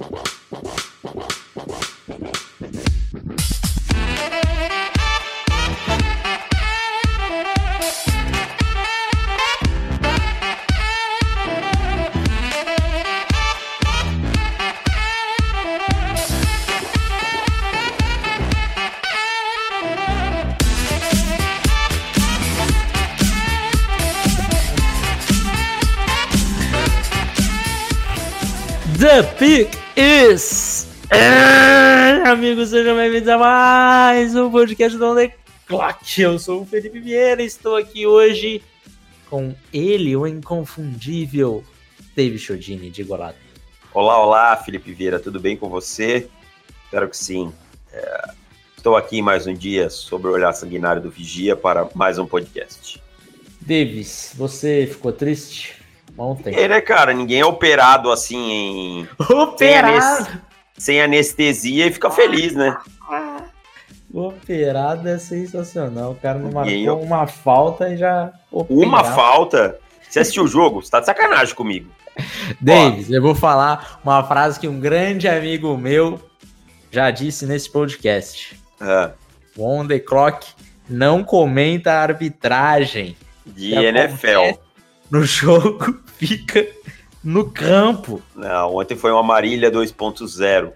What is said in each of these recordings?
The amigos, sejam bem-vindos a mais um podcast do On The Clock. Eu sou o Felipe Vieira e estou aqui hoje com ele, o inconfundível David Chodini de Golado. Olá, olá, Felipe Vieira, tudo bem com você? Espero que sim. É, estou aqui mais um dia sobre o olhar sanguinário do Vigia para mais um podcast. Davis, você ficou triste ontem? É, né, cara? Ninguém é operado assim em. Operado! Sem, anestesia e fica feliz, né? Operado é sensacional. O cara não marcou Ninguém- uma falta e já. Uma operado. falta. Você assistiu o jogo? Você tá de sacanagem comigo. Davis, eu vou falar uma frase que um grande amigo meu já disse nesse podcast. Ah, O On The Clock não comenta a arbitragem. de NFL. No jogo fica no campo. Não, ontem foi uma Marília 2.0.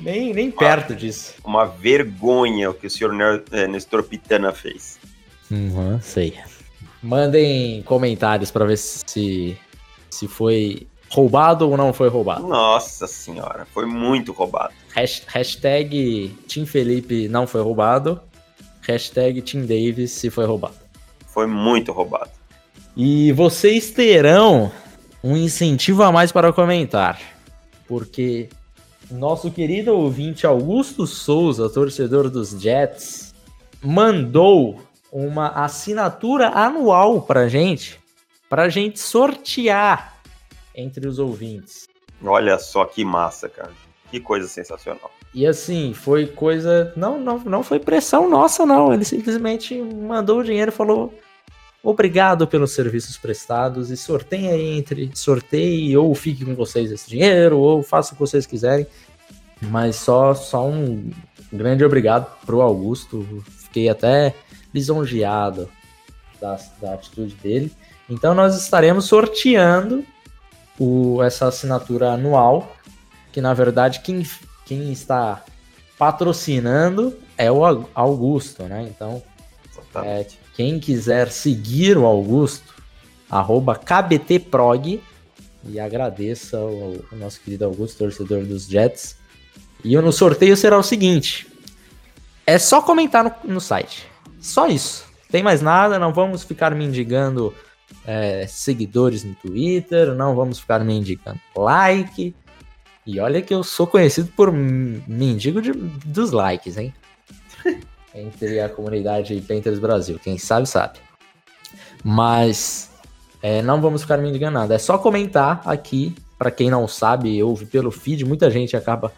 Nem, nem perto disso. Uma vergonha o que o senhor eh, Nestor Pitana fez. Uhum, sei. Mandem comentários pra ver se, se foi roubado ou não foi roubado. Nossa senhora, foi muito roubado. Hash- Hashtag Tim Felipe não foi roubado. Hashtag Tim Davis se foi roubado. Foi muito roubado. E vocês terão um incentivo a mais para comentar. Porque nosso querido ouvinte Augusto Souza, torcedor dos Jets, mandou uma assinatura anual pra gente, pra gente sortear entre os ouvintes. Olha só que massa, cara. Que coisa sensacional. E assim, foi coisa. Não, não, não foi pressão nossa, não. Ele simplesmente mandou o dinheiro e falou: obrigado pelos serviços prestados e sorteiem aí entre. Sorteie ou fique com vocês esse dinheiro, ou faça o que vocês quiserem. Mas só, só um grande obrigado pro Augusto. Fiquei até lisonjeado da, da atitude dele. Então nós estaremos sorteando o, essa assinatura anual. Que na verdade quem quem está patrocinando é o Au- Augusto, né? Então, é. Quem quiser seguir o Augusto, arroba KBTprog, e agradeça o, nosso querido Augusto, torcedor dos Jets. E no sorteio será o seguinte: é só comentar no, no site. Só isso. Tem mais nada, não vamos ficar mendigando é, seguidores no Twitter, não vamos ficar mendigando like. E olha que eu sou conhecido por mendigo de- dos likes, hein? Entre a comunidade Painters Brasil. Quem sabe, sabe. Mas é, não vamos ficar mendigando nada. É só comentar aqui. Pra quem não sabe, ouve pelo feed. Muita gente acaba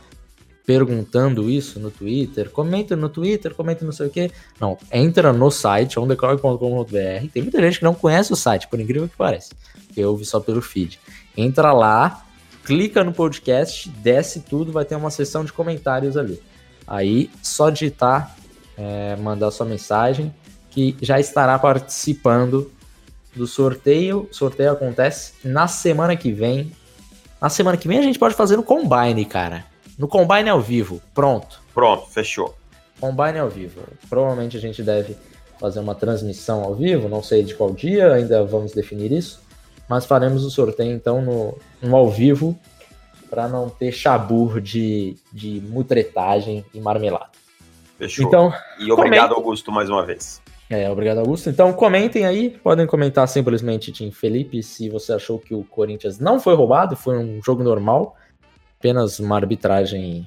perguntando isso no Twitter. Comenta no Twitter, comenta não sei o quê. Não, entra no site, ondeclock.com.br. Tem muita gente que não conhece o site, por incrível que pareça. Que ouve só pelo feed. Entra lá, clica no podcast, desce tudo, vai ter uma seção de comentários ali. Aí, só digitar, é, mandar sua mensagem, que já estará participando do sorteio. O sorteio acontece na semana que vem. Na semana que vem a gente pode fazer no Combine, cara. No Combine ao vivo. Pronto. Pronto, fechou. Combine ao vivo. Provavelmente a gente deve fazer uma transmissão ao vivo, não sei de qual dia, ainda vamos definir isso. Mas faremos o sorteio então no, no ao vivo para não ter chabur de, de mutretagem e marmelada. Fechou. Então, e obrigado, comenta. Augusto, mais uma vez. é, obrigado, Augusto. Então, comentem aí. Podem comentar simplesmente, Tim Felipe, se você achou que o Corinthians não foi roubado, foi um jogo normal. Apenas uma arbitragem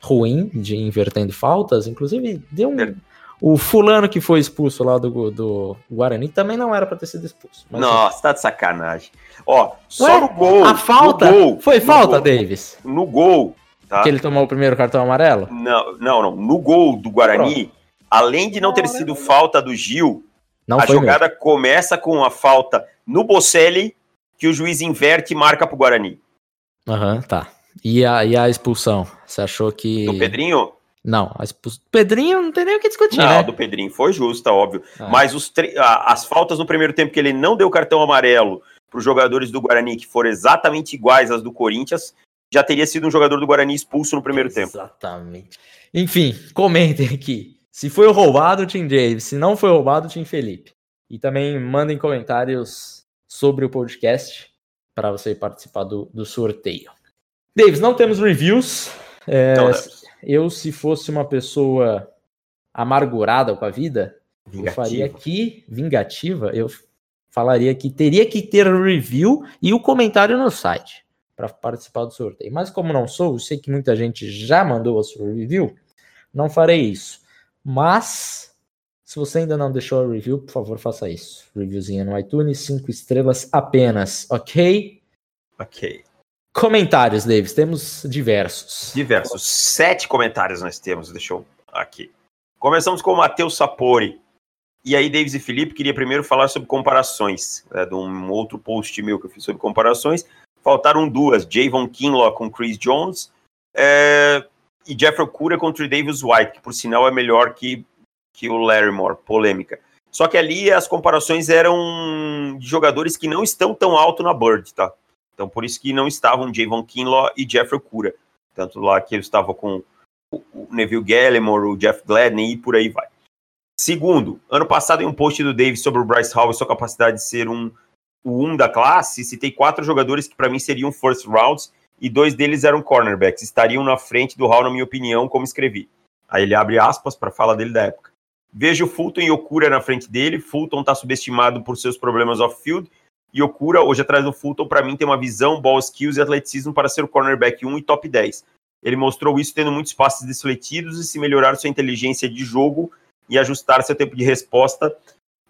ruim de invertendo faltas. Inclusive, deu um. É. O fulano que foi expulso lá do, do Guarani também não era pra ter sido expulso. Nossa, tá de sacanagem. Ó, só Ué, no gol. a falta gol, foi falta, gol, Davis. No gol, tá? Que ele tomou o primeiro cartão amarelo? Não, não, não. No gol do Guarani, além de não ter sido falta do Gil, Não a foi mesmo. jogada começa com a falta no Bocelli, que o juiz inverte e marca pro Guarani. Aham, tá. E a, e a expulsão? Você achou que. Do Pedrinho? Não, a expulsão. Pedrinho não tem nem o que discutir, não, né? do Pedrinho foi justa, óbvio. Ah. Mas os tre... as faltas no primeiro tempo que ele não deu cartão amarelo para os jogadores do Guarani, que foram exatamente iguais às do Corinthians, já teria sido um jogador do Guarani expulso no primeiro exatamente. tempo. Exatamente. Enfim, comentem aqui. Se foi roubado o Tim Davis, se não foi roubado o Tim Felipe. E também mandem comentários sobre o podcast para você participar do, do sorteio. Davis, não temos reviews. É, não, eu, se fosse uma pessoa amargurada com a vida, vingativa. eu faria aqui, vingativa, eu falaria que teria que ter review e o comentário no site para participar do sorteio. Mas como não sou, eu sei que muita gente já mandou a sua review, não farei isso. Mas se você ainda não deixou a review, por favor, faça isso. Reviewzinha no iTunes, cinco estrelas apenas, ok? Ok. Comentários, Davis, temos diversos. Diversos. Sete comentários nós temos, deixa eu aqui. Começamos com o Matheus Sapori. E aí, Davis e Felipe, queria primeiro falar sobre comparações, né, de um outro post meu que eu fiz sobre comparações. Faltaram duas, Javon Kinlaw com Chris Jones é, e Jeffrey Cura contra Davis White, que por sinal é melhor que, que o Larrymore, polêmica. Só que ali as comparações eram de jogadores que não estão tão alto na Bird, tá? Então por isso que não estavam Javon Kinlaw e Jeffrey Cura. Tanto lá que eu estava com o Neville Gallimore, o Jeff Gladney e por aí vai. Segundo, ano passado em um post do Davis sobre o Bryce Hall e sua capacidade de ser um o um da classe, citei quatro jogadores que para mim seriam first rounds e dois deles eram cornerbacks, estariam na frente do Hall na minha opinião, como escrevi. Aí ele abre aspas para fala dele da época. Vejo Fulton e Okura na frente dele. Fulton está subestimado por seus problemas off-field. E Okura, hoje atrás do Fulton, para mim tem uma visão, ball skills e atleticismo para ser o cornerback 1 e top 10. Ele mostrou isso tendo muitos passes defletidos e se melhorar sua inteligência de jogo, e ajustar seu tempo de resposta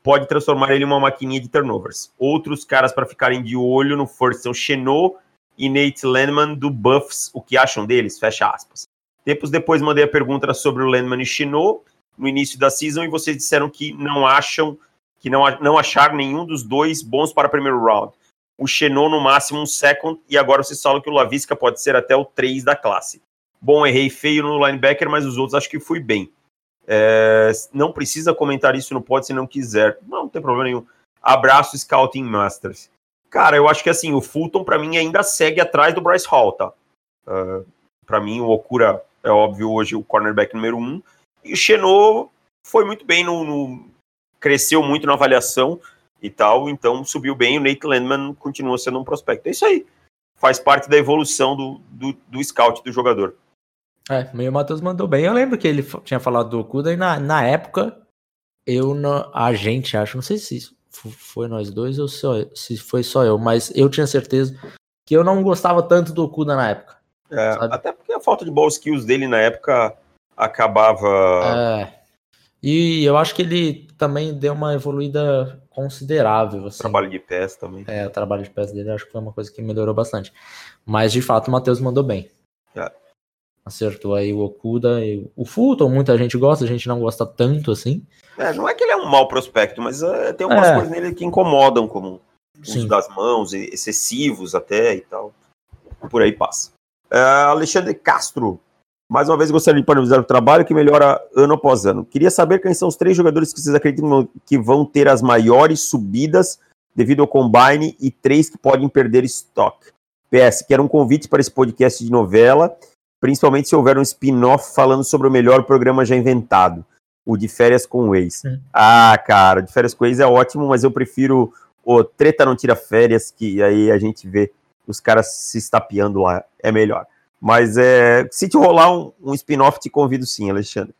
pode transformar ele em uma maquininha de turnovers. Outros caras para ficarem de olho no first são Chenot e Nate Landman do Buffs. O que acham deles? Fecha aspas. Tempos depois mandei a pergunta sobre o Landman e Chenot no início da season e vocês disseram que não acham que não, não acharam nenhum dos dois bons para o primeiro round. O Chenot no máximo um second e agora vocês falam que o Lavisca pode ser até o 3 da classe. Bom, errei feio no linebacker, mas os outros acho que fui bem. É, não precisa comentar isso no pod se não quiser. Não, não tem problema nenhum. Abraço, Scouting Masters. Cara, eu acho que assim, o Fulton para mim ainda segue atrás do Bryce Hall, tá? Uh, é, para mim, o Okura é óbvio hoje o cornerback número um. E o Chenot foi muito bem no, no, cresceu muito na avaliação e tal, então subiu bem. O Nate Landman continua sendo um prospecto. É isso aí. Faz parte da evolução do, do, do scout do jogador. É, meio Matheus mandou bem. Eu lembro que ele tinha falado do Okuda e na, na época, eu, não, a gente, acho, não sei se foi nós dois ou só, se foi só eu, mas eu tinha certeza que eu não gostava tanto do Okuda na época. É, até porque a falta de ball skills dele na época acabava. É. E eu acho que ele também deu uma evoluída considerável. Assim. Trabalho de pés também. É, o trabalho de pés dele acho que foi uma coisa que melhorou bastante. Mas de fato o Matheus mandou bem. É acertou aí o Okuda e o Fulton, muita gente gosta, a gente não gosta tanto assim. É, não é que ele é um mau prospecto, mas uh, tem algumas é. coisas nele que incomodam, como uso das mãos, excessivos até e tal. Por aí passa. Uh, Alexandre Castro, mais uma vez gostaria de parabenizar o trabalho que melhora ano após ano. Queria saber quem são os três jogadores que vocês acreditam que vão ter as maiores subidas devido ao combine e três que podem perder estoque. PS, quero um convite para esse podcast de novela principalmente se houver um spin-off falando sobre o melhor programa já inventado, o de férias com o ex. Hum. Ah, cara, de férias com o ex é ótimo, mas eu prefiro o Treta Não Tira Férias, que aí a gente vê os caras se estapeando lá, é melhor. Mas é, se te rolar um, um spin-off, te convido sim, Alexandre.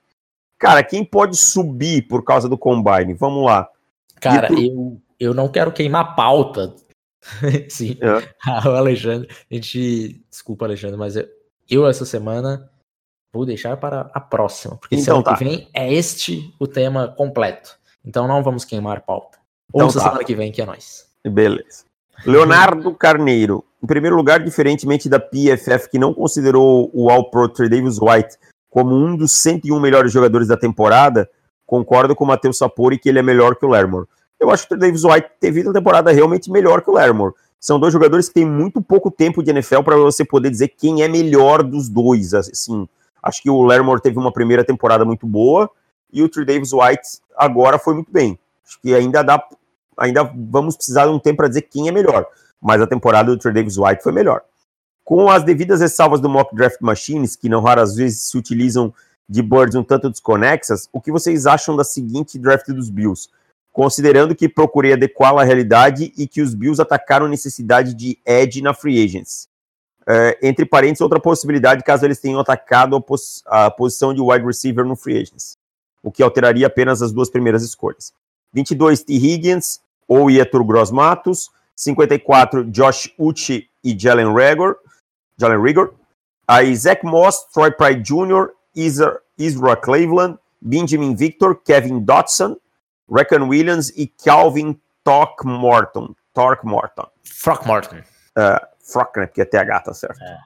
Cara, quem pode subir por causa do Combine? Vamos lá. Cara, tu... eu, eu não quero queimar pauta. sim. É. o Alexandre, a gente. Desculpa, Alexandre, mas eu, eu, essa semana, vou deixar para a próxima, porque então, semana tá. que vem é este o tema completo. Então não vamos queimar pauta. Então, Ouça tá. semana que vem, que é nós. Beleza. Leonardo Carneiro. Em primeiro lugar, diferentemente da PFF, que não considerou o All-Pro Davis White como um dos 101 melhores jogadores da temporada, concordo com o Matheus Sapori que ele é melhor que o Lermore. Eu acho que o Davis White teve uma temporada realmente melhor que o Lermore. São dois jogadores que têm muito pouco tempo de NFL para você poder dizer quem é melhor dos dois. Assim, acho que o Lermore teve uma primeira temporada muito boa e o Trey Davis White agora foi muito bem. Acho que ainda dá, ainda vamos precisar de um tempo para dizer quem é melhor. Mas a temporada do Trey Davis White foi melhor. Com as devidas ressalvas do Mock Draft Machines, que não raras vezes se utilizam de boards um tanto desconexas, o que vocês acham da seguinte draft dos Bills? Considerando que procurei adequá-la à realidade e que os Bills atacaram necessidade de edge na free agents. É, entre parênteses, outra possibilidade caso eles tenham atacado a, pos a, posição de wide receiver no free agents, o que alteraria apenas as duas primeiras escolhas. 22, T. Higgins ou Ietur Gross Matos. 54, Josh Uchi e Jalen Rigor. Jalen Rigor. Aí Zach Moss, Troy Pride Jr., Isra Cleveland, Benjamin Victor, Kevin Dotson, Reckon Williams e Calvin Throckmorton. Throckmorton. Throckmorton. Uh, Throck, né? Porque é TH, tá certo. É,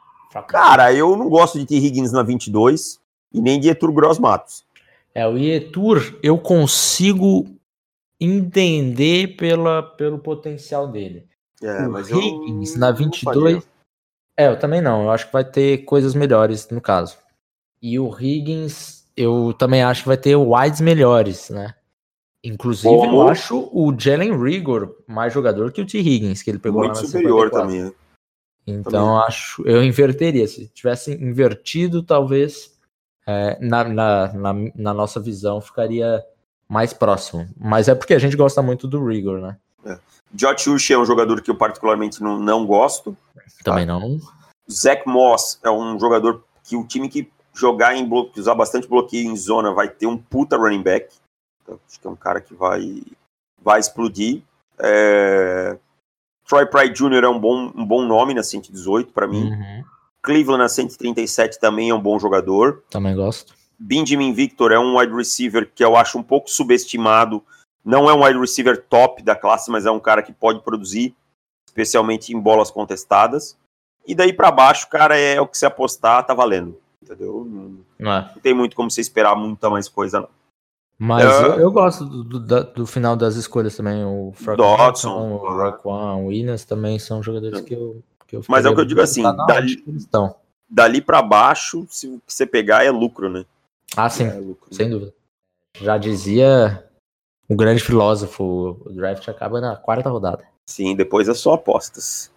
Cara, eu não gosto de T. Higgins na 22 e nem de Etur Gross Matos. É, o Etur eu consigo entender pela, pelo potencial dele. É, o Higgins na 22. É, eu também não. Eu acho que vai ter coisas melhores no caso. E o Higgins, eu também acho que vai ter wides melhores, né? Inclusive, Como? eu acho o Jalen Rigor mais jogador que o T. Higgins, que ele pegou Muito lá na superior 54. também. Né? Então, também. acho, eu inverteria. Se tivesse invertido, talvez é, na, na, na, na, nossa visão ficaria mais próximo. Mas é porque a gente gosta muito do Rigor, né? É. Josh é um jogador que eu particularmente não, não gosto. Também tá? não. Zach Moss é um jogador que o time que jogar em bloqueio, usar bastante bloqueio em zona, vai ter um puta running back. Então, acho que é um cara que vai, vai explodir. É... Troy Pride Jr. é um bom, um bom nome na 118 para mim. Uhum. Cleveland na 137 também é um bom jogador. Também gosto. Benjamin Victor é um wide receiver que eu acho um pouco subestimado. Não é um wide receiver top da classe, mas é um cara que pode produzir, especialmente em bolas contestadas. E daí para baixo, cara, é o que você apostar, tá valendo entendeu? Não, é. não, tem muito como você esperar muita mais coisa, não. Mas é. eu, eu, gosto do, do, do, final das escolhas também. O Dodson, o Raquan, o Williams também são jogadores que eu. Que eu Mas é o que eu digo assim: dali, dali para baixo, se você pegar, é lucro, né? Ah, sim, é lucro, sem né? dúvida. Já dizia o grande filósofo: o draft acaba na quarta rodada. Sim, depois é só apostas.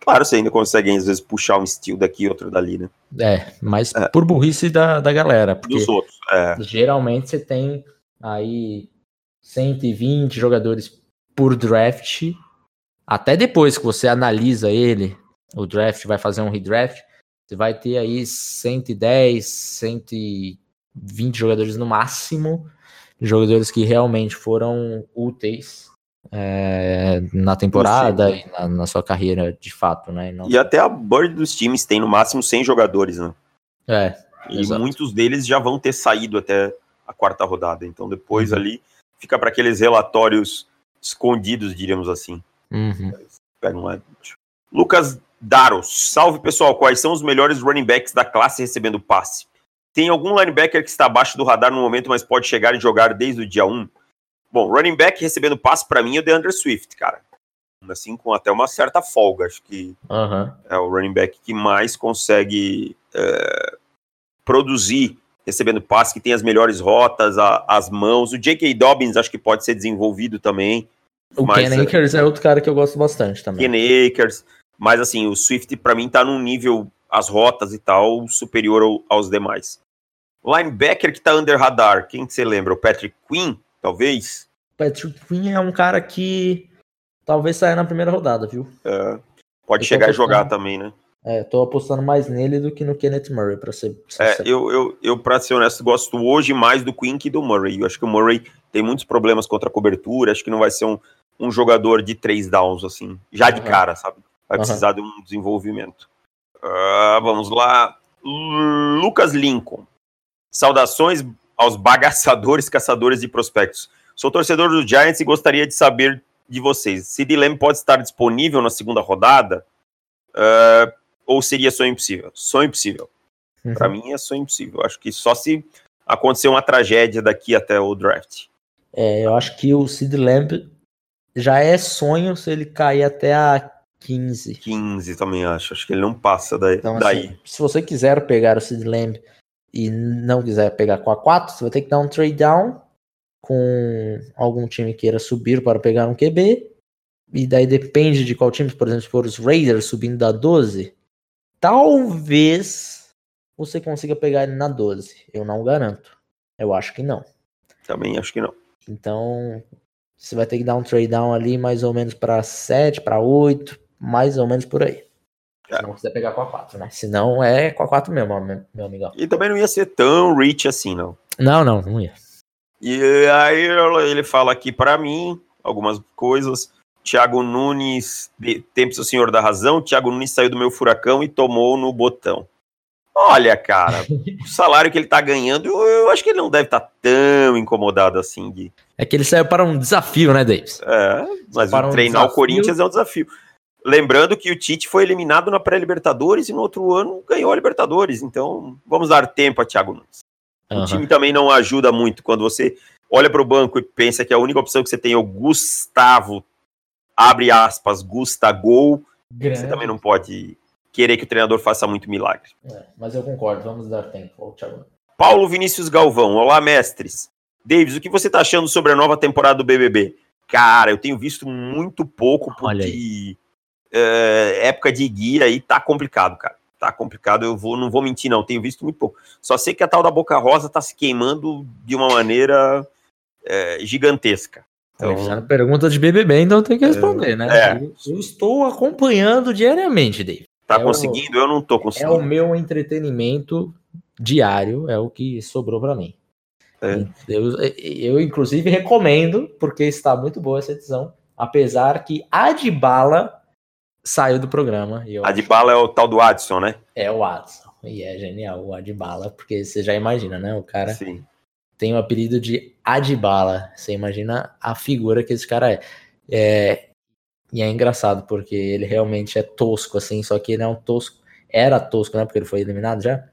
Claro, você ainda consegue, às vezes, puxar um estilo daqui e outro dali, né? É, mas é. por burrice da, da galera. Porque Dos outros, é. Geralmente você tem aí 120 jogadores por draft. Até depois que você analisa ele, o draft vai fazer um redraft, você vai ter aí 110, 120 jogadores no máximo, jogadores que realmente foram úteis é, na temporada e na, na, sua carreira de fato, né? E, não... e até a board dos times tem no máximo 100 jogadores, né? É. E exato. muitos deles já vão ter saído até a quarta rodada. Então depois uhum. ali fica para aqueles relatórios escondidos, diríamos assim. Uhum. Um Lucas Daros, salve pessoal, quais são os melhores running backs da classe recebendo passe? Tem algum linebacker que está abaixo do radar no momento, mas pode chegar e jogar desde o dia 1? Bom, running back recebendo passe para mim é o DeAndre Swift, cara. Assim, com até uma certa folga. Acho que uhum. é o running back que mais consegue é, produzir recebendo passe, que tem as melhores rotas, a, as mãos. O J.K. Dobbins acho que pode ser desenvolvido também. O mas, Ken Akers é, é outro cara que eu gosto bastante também. Ken Akers. Mas assim, o Swift para mim tá num nível, as rotas e tal, superior ao, aos demais. Linebacker que tá under radar, quem que você lembra? O Patrick Quinn? Talvez. Patrick Queen é um cara que talvez saia na primeira rodada, viu? É, pode eu chegar e jogar também, né? É, tô apostando mais nele do que no Kenneth Murray, para ser É, eu, eu, eu, pra ser honesto, gosto hoje mais do Queen que do Murray. Eu acho que o Murray tem muitos problemas contra a cobertura, acho que não vai ser um, um jogador de três downs, assim, já de uhum. cara, sabe? Vai uhum. precisar de um desenvolvimento. Uh, vamos lá. Lucas Lincoln. Saudações, aos bagaçadores caçadores de prospectos. Sou torcedor do Giants e gostaria de saber de vocês. Sid Lamb pode estar disponível na segunda rodada? Uh, ou seria sonho impossível? Sonho impossível. Uhum. Para mim é sonho impossível. Acho que só se acontecer uma tragédia daqui até o draft. É, eu acho que o Sid Lamb já é sonho se ele cair até a 15. 15 também acho. Acho que ele não passa daí. Então, daí. assim, se você quiser pegar o Sid Lamb e não quiser pegar com a 4, você vai ter que dar um trade down com algum time queira subir para pegar um QB. E daí depende de qual time, por exemplo, se for os Raiders subindo da 12, talvez você consiga pegar ele na 12. Eu não garanto. Eu acho que não. Também acho que não. Então, você vai ter que dar um trade down ali mais ou menos para 7, para 8, mais ou menos por aí. Se não quiser pegar com a 4, né? Se não, é com a 4 mesmo, meu, amigão. E também não ia ser tão rich assim, não. Não, não, não ia. E aí ele fala aqui para mim algumas coisas. Thiago Nunes, tempos o senhor da razão. Thiago Nunes saiu do meu furacão e tomou no botão. Olha, cara, o salário que ele tá ganhando, eu, eu acho que ele não deve estar tão incomodado assim de. É que ele saiu para um desafio, né, Davis? É, mas um treinar o. Corinthians é um desafio. Lembrando que o Tite foi eliminado na pré-Libertadores e no outro ano ganhou a Libertadores. Então, vamos dar tempo a Thiago Nunes. O Aham. time também não ajuda muito. Quando você olha para o banco e pensa que a única opção que você tem é o Gustavo, abre aspas, Gustagol, você também não pode querer que o treinador faça muito milagre. É, mas eu concordo, vamos dar tempo ao Thiago. Paulo Vinícius Galvão, olá mestres. Davis, o que você tá achando sobre a nova temporada do BBB? Cara, eu tenho visto muito pouco Olha porque é, época de guia aí tá complicado, cara. Tá complicado, eu vou, não vou mentir não, tenho visto muito pouco. Só sei que a tal da Boca Rosa tá se queimando de uma maneira é, gigantesca. Então, pergunta de BBB, então tem que responder, né? É. Eu, eu estou acompanhando diariamente, David. tá é o- conseguindo? Eu não tô É conseguindo. o meu entretenimento diário, é o que sobrou para mim. É. Eu, eu, inclusive, recomendo, porque está muito boa essa edição, apesar que a de bala saiu do programa. E eu A de bala é o tal do Adson, né? É o Adson. E é genial o Adbala, porque você já imagina, né? O cara Sim. tem o apelido de Adbala. Você imagina a figura que esse cara é. é. E é engraçado, porque ele realmente é tosco, assim, só que ele é um tosco. Era tosco, né? Porque ele foi eliminado já.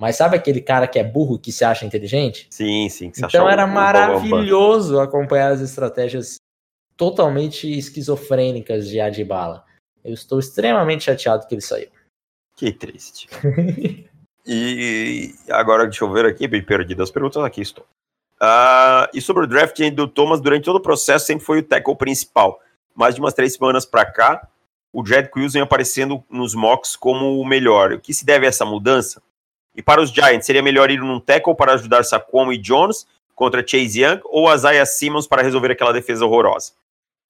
Mas sabe aquele cara que é burro que se acha inteligente? Sim, sim. que você Então era um- um maravilhoso acompanhar as estratégias totalmente esquizofrênicas de Adbala. Eu estou extremamente chateado que ele saiu. Que triste. e agora, deixa eu ver aqui, bem perdido as perguntas, aqui estou. Ah, e sobre o draft do Thomas, durante todo o processo sempre foi o tackle principal. Mais de umas três semanas para cá, o Jed vem aparecendo nos mocks como o melhor. O que se deve a essa mudança? E para os Giants, seria melhor ir num tackle para ajudar Saquon e Jones contra Chase Young ou Isaiah Simmons para resolver aquela defesa horrorosa?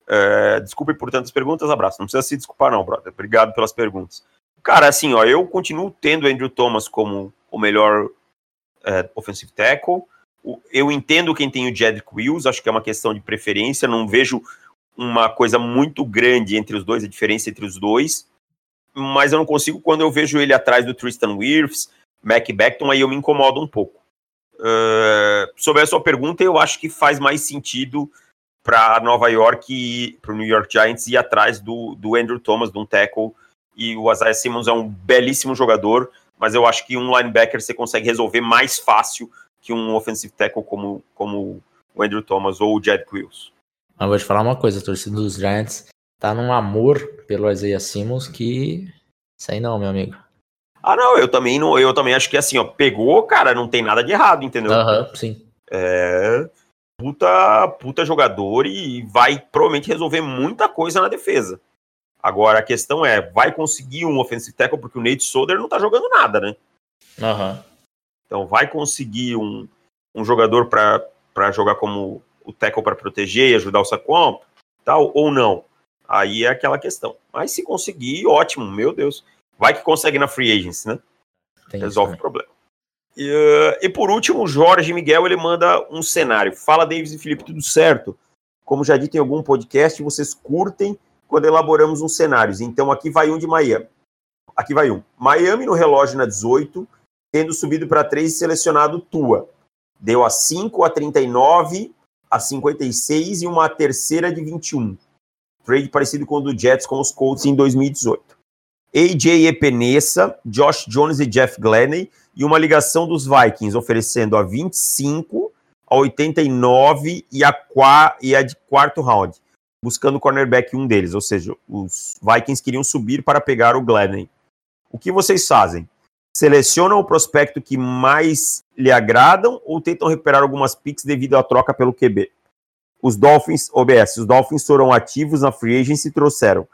É, desculpe por tantas perguntas, abraço. Não precisa se desculpar não, brother. Obrigado pelas perguntas. Cara, assim, ó, eu continuo tendo Andrew Thomas como o melhor é, offensive tackle. Eu entendo quem tem o Jedrick Wills, acho que é uma questão de preferência, não vejo uma coisa muito grande entre os dois, a diferença entre os dois, mas eu não consigo quando eu vejo ele atrás do Tristan Wirfs, Mac Beckton, aí eu me incomodo um pouco. É, sobre a sua pergunta, eu acho que faz mais sentido para Nova York, para o New York Giants ir atrás do, do Andrew Thomas, de um tackle, e o Isaiah Simmons é um belíssimo jogador, mas eu acho que um linebacker você consegue resolver mais fácil que um offensive tackle como, como o Andrew Thomas ou o Jed Quills. Mas vou te falar uma coisa, a torcida dos Giants tá num amor pelo Isaiah Simmons que. Aí não, meu amigo. Ah, não, eu também não, eu também acho que assim, ó, pegou, cara, não tem nada de errado, entendeu? Aham, sim. É puta, puta jogador e vai provavelmente resolver muita coisa na defesa. Agora a questão é, vai conseguir um offensive tackle porque o Nate Solder não tá jogando nada, né? Aham. Então vai conseguir um, um jogador para jogar como o tackle para proteger e ajudar o Saquon, tal, ou não. Aí é aquela questão. Mas se conseguir, ótimo, meu Deus. Vai que consegue na free agency, né? Tem isso Resolve o problema. E, eh, e por último, Jorge Miguel ele manda um cenário. Fala, Davis e Felipe, tudo certo? Como já dito em algum podcast, vocês curtem quando elaboramos uns cenários. Então aqui vai um de Miami. Aqui vai um. Miami no relógio na 18, tendo subido para 3 e selecionado Tua. Deu a 5, a 39, a 56 e uma terceira de 21. Trade parecido com o do Jets com os Colts em 2018. AJ Epenesa, Josh Jones e Jeff Glennie e uma ligação dos Vikings oferecendo a 25, a 89 e a, e a de quarto round. buscando cornerback um deles, ou seja, os Vikings queriam subir para pegar o Gladney. O que vocês fazem? Selecionam o prospecto que mais lhe agradam ou tentam recuperar algumas picks devido à troca pelo QB? Os Dolphins, OBS, os Dolphins foram ativos na free agency e trouxeram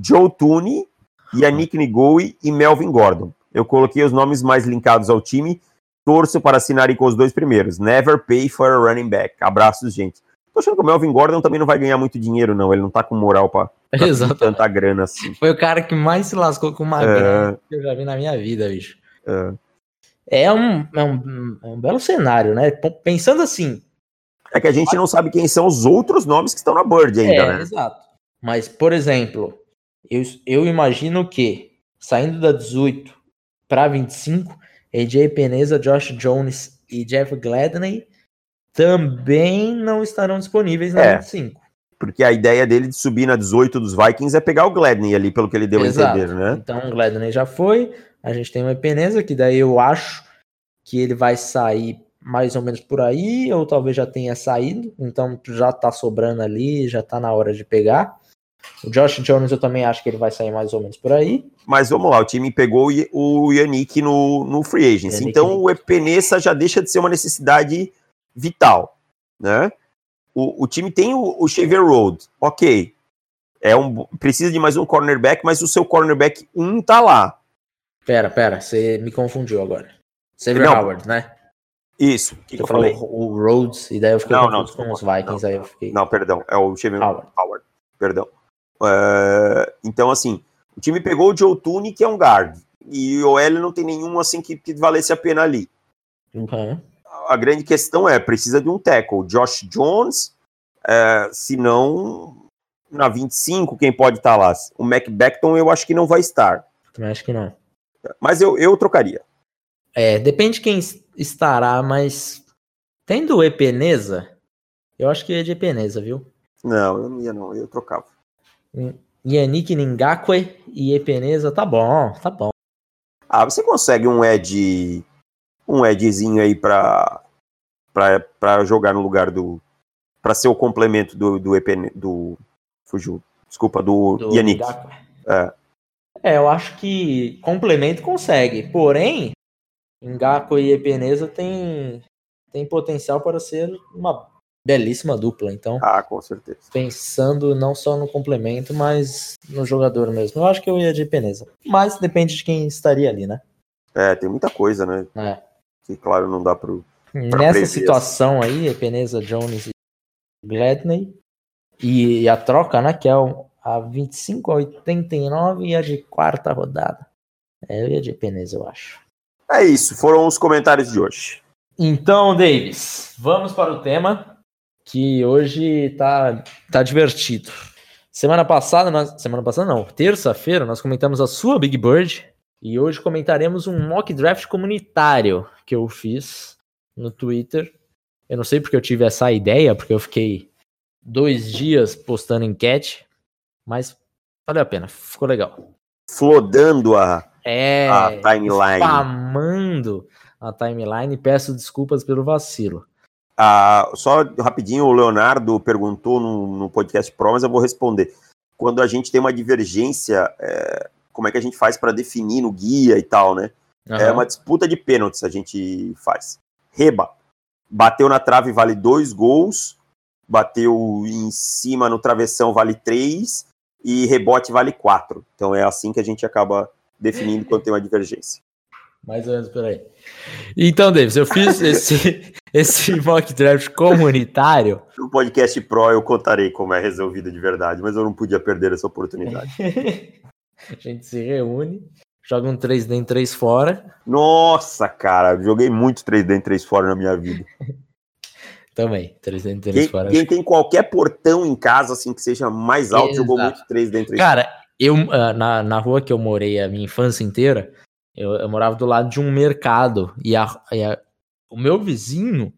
Joe Tooney, Yannick Ngoi e Melvin Gordon. Eu coloquei os nomes mais linkados ao time. Torço para assinarem com os dois primeiros. Never pay for a running back. Abraços, gente. Tô achando que o Melvin Gordon também não vai ganhar muito dinheiro, não. Ele não tá com moral pra, pra tanta grana assim. Foi o cara que mais se lascou com uma é... grana que eu já vi na minha vida, bicho. É, é, um, é, um, é um belo cenário, né? Pensando assim. É que a gente não sabe quem são os outros nomes que estão na Bird ainda, é, né? Exato. Mas, por exemplo, eu, eu imagino que, saindo da 18 para 25, AJ Peneza, Josh Jones e Jeff Gladney também não estarão disponíveis na é, 25. Porque a ideia dele de subir na 18 dos Vikings é pegar o Gladney ali, pelo que ele deu Exato. a entender, né? Então o Gladney já foi, a gente tem o Epeneza, que daí eu acho que ele vai sair mais ou menos por aí, ou talvez já tenha saído, então já tá sobrando ali, já tá na hora de pegar. O Josh Jones eu também acho que ele vai sair mais ou menos por aí. Mas vamos lá, o time pegou o Yannick no, no free agency. Yannick então Yannick. o Epenesa já deixa de ser uma necessidade vital, né? O, o time tem o, o Xavier Road, ok. É um, precisa de mais um cornerback, mas o seu cornerback 1 um tá lá. Pera, pera, você me confundiu agora. Xavier não, Howard, né? Isso, que, que eu falei? O, o Rhodes, e daí eu fiquei não, não, com os Vikings, não, aí eu fiquei... Não, perdão, é o Xavier Howard, Howard perdão. É, então, assim, o time pegou o Joe Tooney, que é um guard, e o OL não tem nenhum, assim, que, que valesse a pena ali. Uhum a grande questão é, precisa de um tackle. Josh Jones, é, se não, na 25, quem pode estar tá lá? O Mac Beckton eu acho que não vai estar. Também acho que não. Mas eu, eu trocaria. É, depende quem estará, mas tendo o Epeneza, eu acho que ia de Epeneza, viu? Não, eu não ia não, eu trocava. Yannick Ningakwe e Epeneza, tá bom, tá bom. Ah, você consegue um Ed um Edzinho aí para para jogar no lugar do para ser o complemento do do, EP, do fugiu, desculpa, do, do Yannick. É. é, eu acho que complemento consegue, porém Ngaku e Epeneza tem tem potencial para ser uma belíssima dupla, então. Ah, com certeza. Pensando não só no complemento, mas no jogador mesmo. Eu acho que eu ia de Epeneza. Mas depende de quem estaria ali, né? É, tem muita coisa, né? É que claro não dá para Nessa situação aí, Epeneza Jones e Gladney, e, a troca, né, que é a 25 a 89 e a de quarta rodada. É, eu ia de Epeneza, eu acho. É isso, foram os comentários de hoje. Então, Davis, vamos para o tema que hoje tá, tá divertido. Semana passada, nós, semana passada não, terça-feira, nós comentamos a sua Big Bird, e hoje comentaremos um mock draft comunitário que eu fiz no Twitter. Eu não sei porque eu tive essa ideia, porque eu fiquei dois dias postando enquete, mas valeu a pena, ficou legal. Flodando a, é, a timeline. Spamando a timeline, peço desculpas pelo vacilo. Ah, só rapidinho, o Leonardo perguntou no, no podcast Pro, mas eu vou responder. Quando a gente tem uma divergência é, como é que a gente faz para definir no guia e tal, né? Uhum. É uma disputa de pênaltis a gente faz. Reba. Bateu na trave vale dois gols, bateu em cima no travessão vale três e rebote vale quatro. Então é assim que a gente acaba definindo quando tem uma divergência. Mais ou menos por aí. Então, Davis, eu fiz esse, esse mock draft comunitário. No podcast Pro eu contarei como é resolvido de verdade, mas eu não podia perder essa oportunidade. A gente se reúne, joga um 3 dentro, 3 fora. Nossa, cara, joguei muito 3 dentro, 3 fora na minha vida. Também, 3 dentro, 3 quem, fora. Quem tem qualquer portão em casa, assim, que seja mais alto, Exato. jogou muito 3 dentro, 3 Cara, fora. eu, uh, na, na rua que eu morei a minha infância inteira, eu, eu morava do lado de um mercado. E, a, e a, o meu vizinho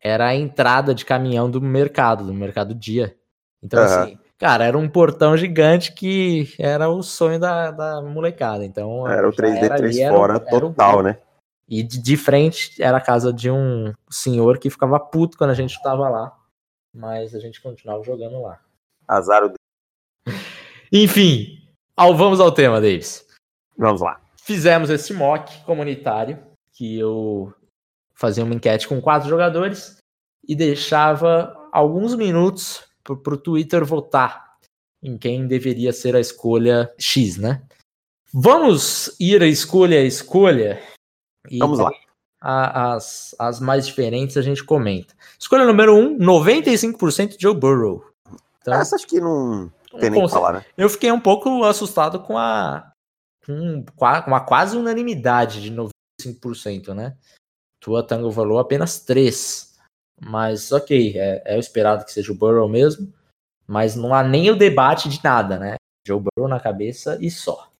era a entrada de caminhão do mercado, do mercado dia. Então, uhum. assim, Cara, era um portão gigante que era o sonho da, da molecada. Então, era o 3D 3 fora era, total, era o... né? E de, de, frente era a casa de um senhor que ficava puto quando a gente tava lá. Mas a gente continuava jogando lá. Azar o Enfim, ao, vamos ao tema, Davis. Vamos lá. Fizemos esse mock comunitário, que eu fazia uma enquete com quatro jogadores e deixava alguns minutos para o Twitter votar em quem deveria ser a escolha X, né? Vamos ir a escolha a escolha. Vamos lá. A, as, as mais diferentes a gente comenta. Escolha número 1, um, 95% Joe Burrow. Então, Essa acho que não tem nem que falar, né? Eu fiquei um pouco assustado com a, com uma quase unanimidade de 95%, né? Tua Tango valor apenas 3. Mas ok, é, é esperado que seja o Burrow mesmo. Mas não há nem o debate de nada, né? Joe Burrow na cabeça e só.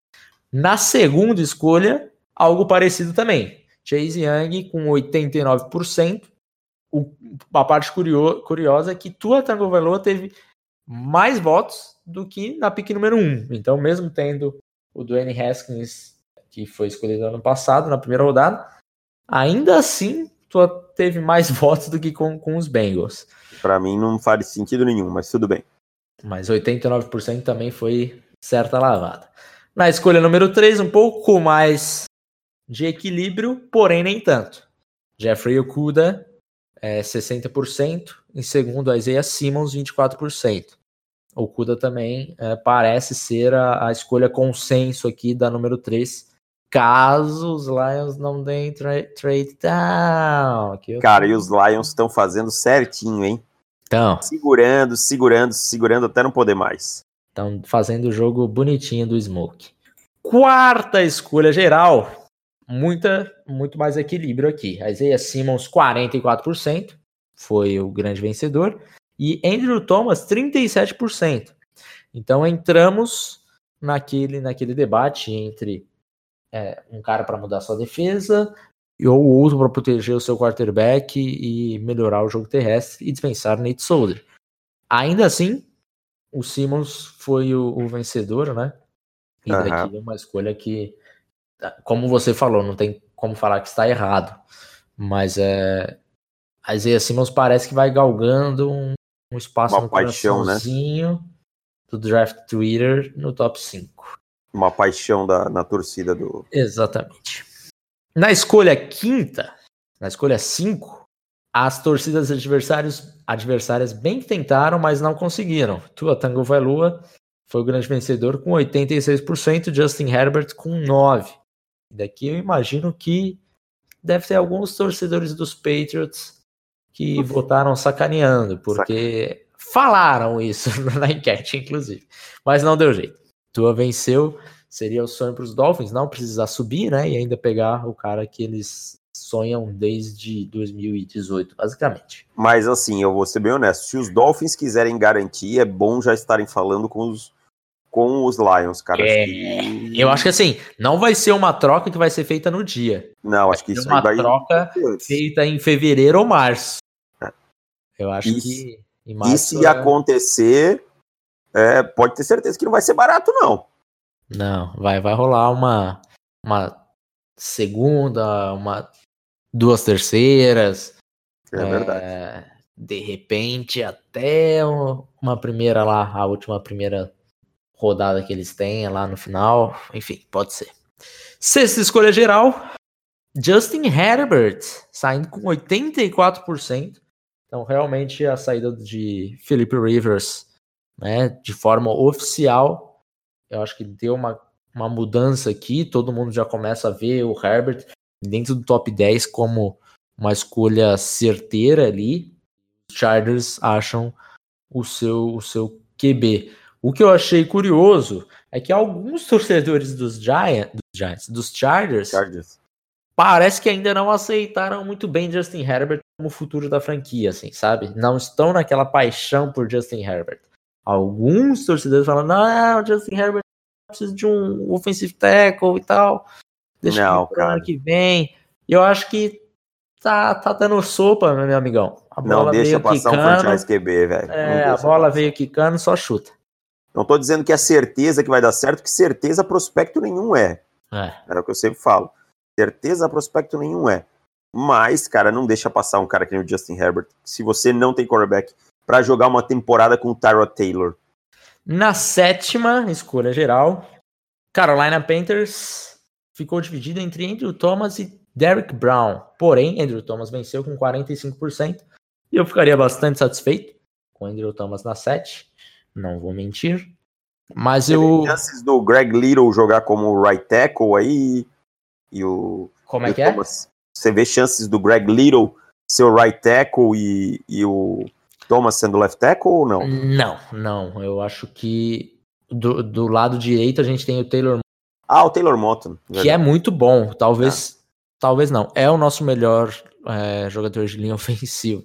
Na segunda escolha, algo parecido também. Chase Young com 89%. O, a parte curio, curiosa é que Tua Tango Valor teve mais votos do que na pick número 1. Então, mesmo tendo o Dwayne Haskins, que foi escolhido ano passado, na primeira rodada, ainda assim, Tua teve mais votos do que com, com os Bengals. Para mim não faz sentido nenhum, mas tudo bem. Mas 89% também foi certa lavada. Na escolha número 3, um pouco mais de equilíbrio, porém nem tanto. Jeffrey Okuda, é, 60%. Em segundo, Isaiah Simmons, 24%. Okuda também é, parece ser a, a, escolha consenso aqui da número 3, caso os Lions não deem tra trade down. Cara, e os Lions estão fazendo certinho, hein? Então. Segurando, segurando, segurando até não poder mais. Estão fazendo o jogo bonitinho do Smoke. Quarta escolha geral. Muita, muito mais equilíbrio aqui. Isaiah Simmons, 44%. Foi o grande vencedor. E Andrew Thomas, 37%. Então entramos naquele, naquele debate entre é, um cara para mudar sua defesa ou outro para proteger o seu quarterback e melhorar o jogo terrestre e dispensar Nate Solder. Ainda assim, o Simmons foi o, o vencedor, né? E uhum. daqui é uma escolha que, como você falou, não tem como falar que está errado. Mas é. A Isaiah Simmons parece que vai galgando um, um espaço uma no paixão, né? do draft Twitter no top 5. Uma paixão da, na torcida do. Exatamente. Na escolha quinta, na escolha 5, as torcidas adversários, adversárias bem tentaram, mas não conseguiram. Tua Tango Valua foi o grande vencedor com 86%, Justin Herbert com 9%. Daqui eu imagino que deve ter alguns torcedores dos Patriots que votaram sacaneando, porque falaram isso na enquete, inclusive. Mas não deu jeito. Tua venceu, seria o sonho para os Dolphins não precisar subir, né? E ainda pegar o cara que eles sonham desde 2018, basicamente. Mas assim, eu vou ser bem honesto, se os Dolphins quiserem garantir, é bom já estarem falando com os com os Lions, cara. É, que... Eu acho que assim, não vai ser uma troca que vai ser feita no dia. Não, acho que isso uma troca feita em fevereiro ou março. É. Eu acho e, que e se é... acontecer, é, pode ter certeza que não vai ser barato não. Não, vai vai rolar uma uma segunda, uma duas terceiras. É, é verdade. De repente, até uma primeira lá, a última primeira rodada que eles têm lá no final. Enfim, pode ser. Sexta escolha geral, Justin Herbert, saindo com 84%. Então, realmente, a saída de Philip Rivers, né, de forma oficial, eu acho que deu uma, uma mudança aqui. Todo mundo já começa a ver o Herbert dentro do top 10 como uma escolha certeira ali. Os Chargers acham o seu, o seu QB. O que eu achei curioso é que alguns torcedores dos, Giant, dos Giants, dos Chargers, Chargers, parece que ainda não aceitaram muito bem Justin Herbert como futuro da franquia, assim, sabe? Não estão naquela paixão por Justin Herbert. Alguns torcedores falam, não, Justin Herbert precisa de um offensive tackle e tal. Deixa não, pro ano que vem. E eu acho que tá, tá dando sopa, meu amigão. A bola não deixa passar quicando, um franchise QB, velho. É, a bola passar. veio quicando, só chuta. Não tô dizendo que é certeza que vai dar certo, que certeza prospecto nenhum é. é. Era o que eu sempre falo. Certeza prospecto nenhum é. Mas, cara, não deixa passar um cara que nem o Justin Herbert. Se você não tem quarterback para jogar uma temporada com o Tyrod Taylor, Na sétima escolha geral, Carolina Panthers ficou dividida entre Andrew Thomas e Derrick Brown. Porém, Andrew Thomas venceu com 45%. E eu ficaria bastante satisfeito com Andrew Thomas na 7. Não vou mentir. Mas Você eu. chances do Greg Little jogar como right tackle aí e o. Como é que é? Thomas. Você vê chances do Greg Little ser o right tackle e, e o Thomas sendo left tackle ou não? Não, não. Eu acho que do, do lado direito a gente tem o Taylor. Ah, o Taylor Moton. Que é muito bom. Talvez. É. Talvez não. É o nosso melhor é, jogador de linha ofensivo.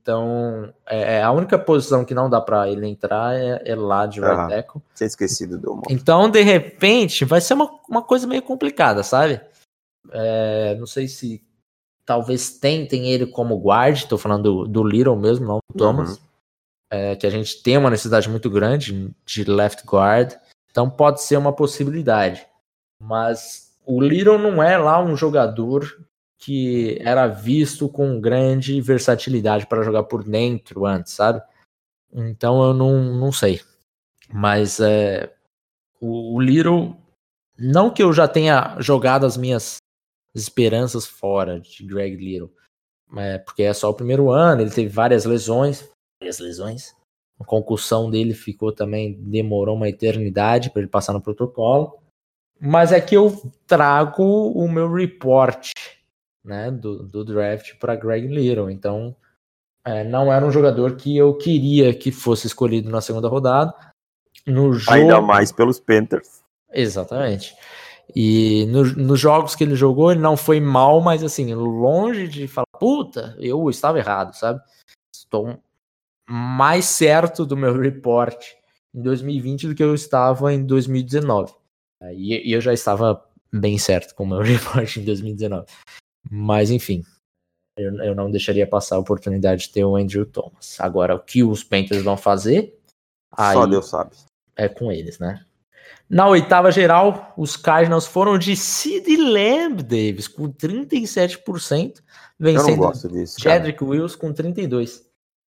Então, é, é, a única posição que não dá para ele entrar é, é lá de right tackle. Tinha esquecido do Moton. Então, de repente, vai ser uma, uma coisa meio complicada, sabe? É, não sei se talvez tentem ele como guard, tô falando do, do Little mesmo, não do Thomas. Uhum. É, que a gente tem uma necessidade muito grande de left guard. Então pode ser uma possibilidade. Mas o Little não é lá um jogador que era visto com grande versatilidade para jogar por dentro antes, sabe? Então eu não, não sei. Mas é, o, o Little, não que eu já tenha jogado as minhas esperanças fora de Greg Little. É, porque é só o primeiro ano, ele teve várias lesões. Várias lesões. A concussão dele ficou também, demorou uma eternidade para ele passar no protocolo. Mas é que eu trago o meu report né, do, do draft para Greg Little. Então, é, não era um jogador que eu queria que fosse escolhido na segunda rodada. No jogo... Ainda mais pelos Panthers. Exatamente. E no, nos jogos que ele jogou, ele não foi mal, mas assim, longe de falar, puta, eu estava errado, sabe? Estou mais certo do meu report em 2020 do que eu estava em 2019. E, eu já estava bem certo com o meu report em 2019. Mas enfim, eu, eu não deixaria passar a oportunidade de ter o Andrew Thomas. Agora, o que os Panthers vão fazer? Só Deus sabe. É com eles, né? Na oitava geral, os Cardinals foram de Sid Lamb, Davis, com 37%, vencendo Chadwick Wills com 32%.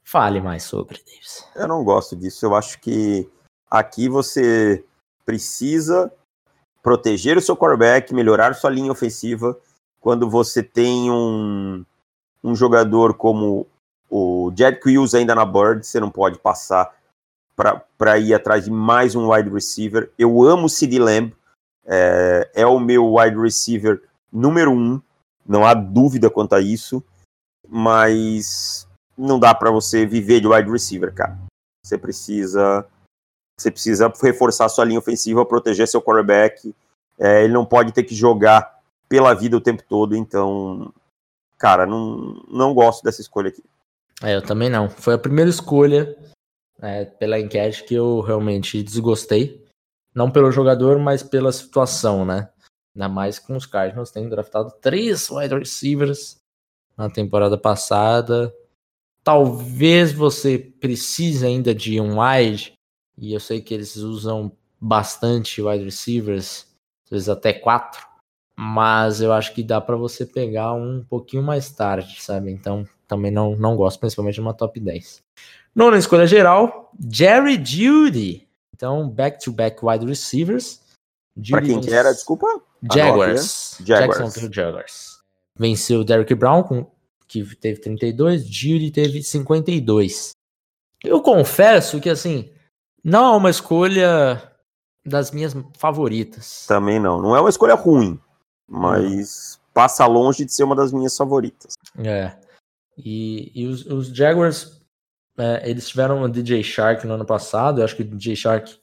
Fale mais sobre, Davis. Eu não gosto disso. Eu acho que aqui você precisa proteger o seu quarterback, melhorar sua linha ofensiva. Quando você tem um, um jogador como o Jed Wills ainda na board, você não pode passar para ir atrás de mais um wide receiver. Eu amo o CD Lamb, é, é, o meu wide receiver número um, não há dúvida quanto a isso, mas não dá para você viver de wide receiver, cara. Você precisa você precisa reforçar sua linha ofensiva, proteger seu quarterback. É, ele não pode ter que jogar pela vida o tempo todo, então, cara, não, não gosto dessa escolha aqui. É, eu também não. Foi a primeira escolha é, pela enquete que eu realmente desgostei. Não pelo jogador, mas pela situação, né? Ainda mais com os Cardinals tendo draftado três wide receivers na temporada passada. Talvez você precise ainda de um wide, e eu sei que eles usam bastante wide receivers, às vezes até quatro, mas eu acho que dá para você pegar um pouquinho mais tarde, sabe? Então também não, não gosto, principalmente de uma top 10. Nona escolha geral, Jerry Judy. Então, back-to-back wide receivers. Para quem que era, desculpa? Jaguars. Jaguars. Jacksonville Jaguars. Venceu o Derrick Brown, com, que teve 32, Judy teve 52. Eu confesso que, assim, não é uma escolha das minhas favoritas. Também não. Não é uma escolha ruim, mas passa longe de ser uma das minhas favoritas. É. E, e os, os Jaguars é, eles tiveram o DJ Shark no ano passado. Eu acho que o DJ Shark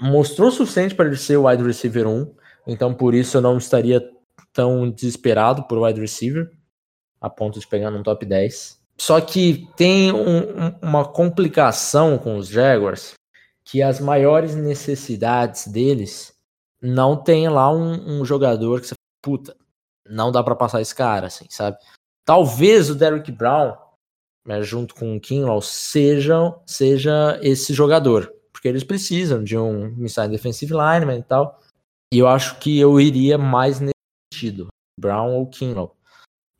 mostrou o suficiente para ele ser o wide receiver 1. Então, por isso, eu não estaria tão desesperado por wide receiver a ponto de pegar num top 10. Só que tem um, um, uma complicação com os Jaguars que as maiores necessidades deles não tem lá um, um jogador que você puta, não dá para passar esse cara, assim, sabe? Talvez o Derrick Brown né, junto com o Kinlaw, seja, seja esse jogador. Porque eles precisam de um inside defensive lineman e tal. E eu acho que eu iria mais nesse sentido. Brown ou Kinlaw.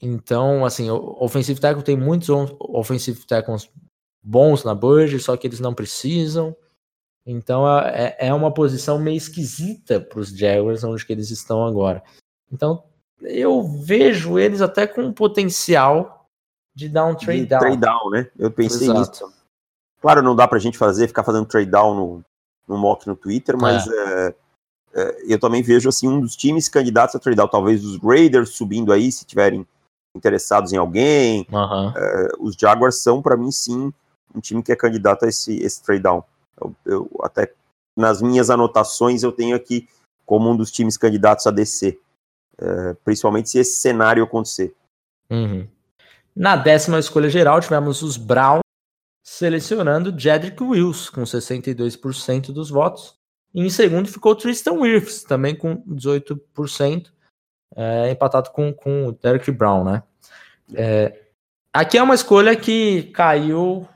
Então, assim, o offensive tackle tem muitos offensive tackles bons na budget, só que eles não precisam. Então é, é uma posição meio esquisita para os Jaguars, onde que eles estão agora. Então eu vejo eles até com potencial de dar um trade down. Trade down, né? Eu pensei Exato. nisso. Claro, não dá pra gente fazer, ficar fazendo trade down no, no mock no Twitter, mas é. É, é, eu também vejo assim um dos times candidatos a trade down, talvez os Raiders subindo aí, se tiverem interessados em alguém. Uhum. os Jaguars são, para mim, sim, um time que é candidato a esse, esse trade down. Eu, eu, até nas minhas anotações eu tenho aqui como um dos times candidatos a descer. É, principalmente se esse cenário acontecer. Uhum. Na décima escolha geral, tivemos os Browns selecionando Jedrick Wills, com 62% dos votos. E em segundo ficou Tristan Wirfs, também com 18%, é, empatado com, com o Derek Brown, né? É, aqui é uma escolha que caiu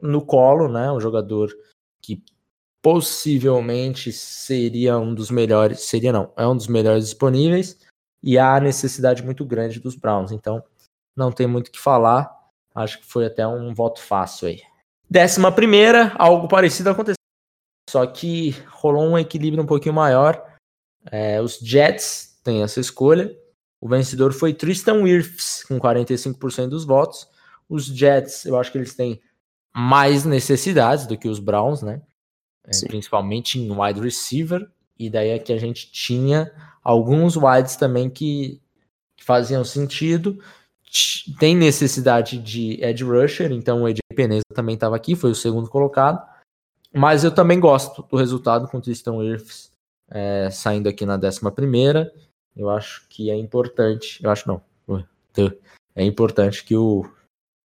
no colo, né? Um jogador que possivelmente seria um dos melhores, seria não, é um dos melhores disponíveis, e há necessidade muito grande dos Browns. Então, não tem muito o que falar. Acho que foi até um voto fácil aí. Décima primeira, algo parecido aconteceu. Só que rolou um equilíbrio um pouquinho maior. É, os Jets têm essa escolha. O vencedor foi Tristan Wirfs, com 45% dos votos. Os Jets, eu acho que eles têm mais necessidades do que os Browns, né? É, principalmente em wide receiver. E daí é que a gente tinha alguns wides também que, que faziam sentido. Tem necessidade de edge rusher, então o AJ Peneza também estava aqui, foi o segundo colocado. Mas eu também gosto do resultado com o Tristan Wirfs é, saindo aqui na 11 primeira. Eu acho que é importante, eu acho não, é importante que o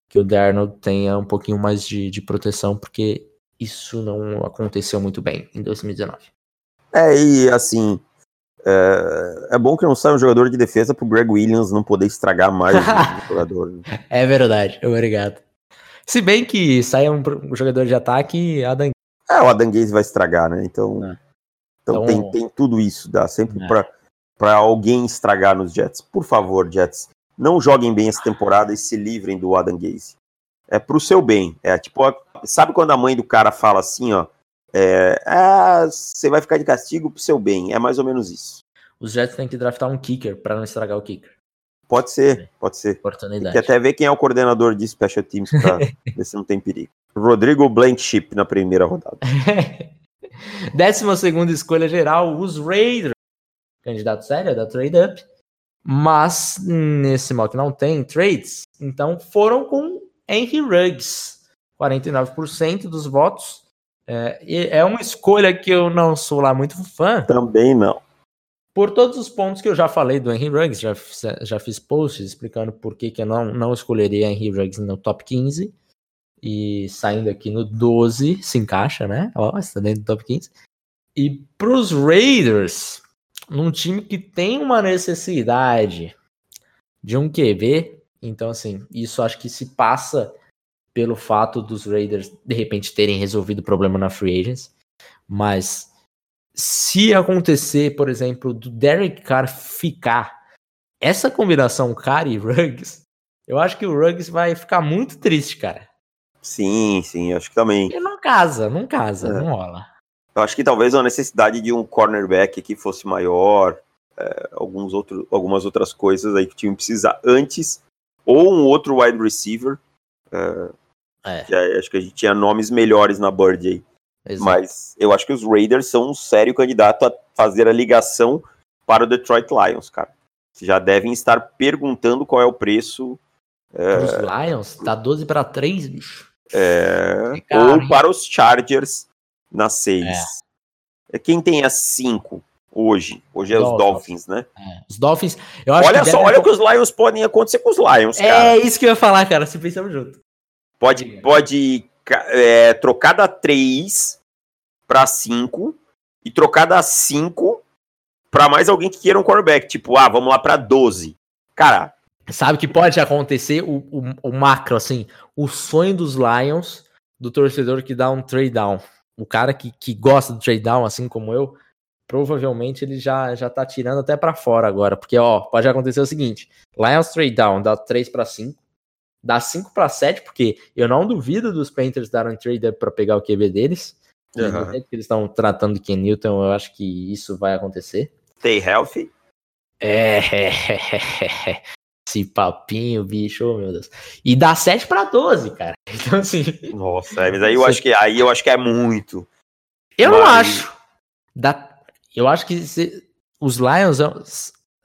que o Darnold tenha um pouquinho mais de, de proteção, porque isso não aconteceu muito bem em 2019. É, e assim, é, é, bom que não saia um jogador de defesa pro Greg Williams não poder estragar mais o jogador. Né? É verdade, obrigado. Se bem que saia um, jogador de ataque, Adam. É, o Adam Gaze vai estragar, né? Então, é. então, então, tem, tem tudo isso, dá sempre é. pra, pra alguém estragar nos Jets. Por favor, Jets, não joguem bem essa temporada e se livrem do Adam Gaze. É pro seu bem. É tipo, sabe quando a mãe do cara fala assim, ó? É, ah, você vai ficar de castigo pro seu bem. É mais ou menos isso. Os Jets têm que draftar um kicker para não estragar o kicker. Pode ser, pode ser. Oportunidade. Tem que até ver quem é o coordenador de special teams para ver se não tem perigo. Rodrigo Blankenship na primeira rodada. Décima segunda escolha geral, os Raiders. Candidato sério da trade up. Mas nesse mock não tem trades. Então foram com Henry Ruggs. 49% dos votos. É, é uma escolha que eu não sou lá muito fã. Também não. Por todos os pontos que eu já falei do Henry Ruggs, já, já fiz posts explicando por que, que eu não, não escolheria Henry Ruggs no top 15. E saindo aqui no 12, se encaixa, né? Ó, está dentro do top 15. E para os Raiders, num time que tem uma necessidade de um QB, então assim, isso acho que se passa pelo fato dos Raiders de repente terem resolvido o problema na free agents, mas se acontecer, por exemplo, do Derek Carr ficar essa combinação Carr e Ruggs, eu acho que o Ruggs vai ficar muito triste, cara. Sim, sim, acho que também. Ele não casa, não casa, é. não rola. Eu acho que talvez a necessidade de um cornerback que fosse maior, é, alguns outro, algumas outras coisas aí que o time precisa antes, ou um outro wide receiver. É, é. Que acho que a gente tinha nomes melhores na Bird aí. Exato. Mas eu acho que os Raiders são um sério candidato a fazer a ligação para o Detroit Lions, cara. Já devem estar perguntando qual é o preço. É... Os Lions? Tá 12 para 3, bicho. É... Ou para os Chargers na 6. É. é. Quem tem as 5 hoje? Hoje é Dolphins. os Dolphins, né? É. Os Dolphins. Olha só, olha o que os Lions podem acontecer com os Lions, cara. É isso que eu ia falar, cara. Se pensamos junto. Pode, pode é, trocar da 3 para 5 e trocar da 5 para mais alguém que queira um quarterback. Tipo, ah, vamos lá para 12. Cara. Sabe que pode acontecer o, o, o, macro, assim, o sonho dos Lions, do torcedor que dá um trade down. O cara que, que gosta do trade down, assim como eu, provavelmente ele já, já tá tirando até para fora agora. Porque, ó, pode acontecer o seguinte: Lions trade down dá 3 para 5 dá 5 para 7, porque eu não duvido dos Panthers darem trade up para pegar o QB deles. Uhum. Do jeito que eles estão tratando Ken Newton, eu acho que isso vai acontecer. Stay healthy. É, esse papinho, bicho, oh, meu Deus. E dá 7 para 12, cara. Então, assim. Nossa, é, mas aí eu acho que aí eu acho que é muito. Eu mas... não acho. Dá, eu acho que se, os Lions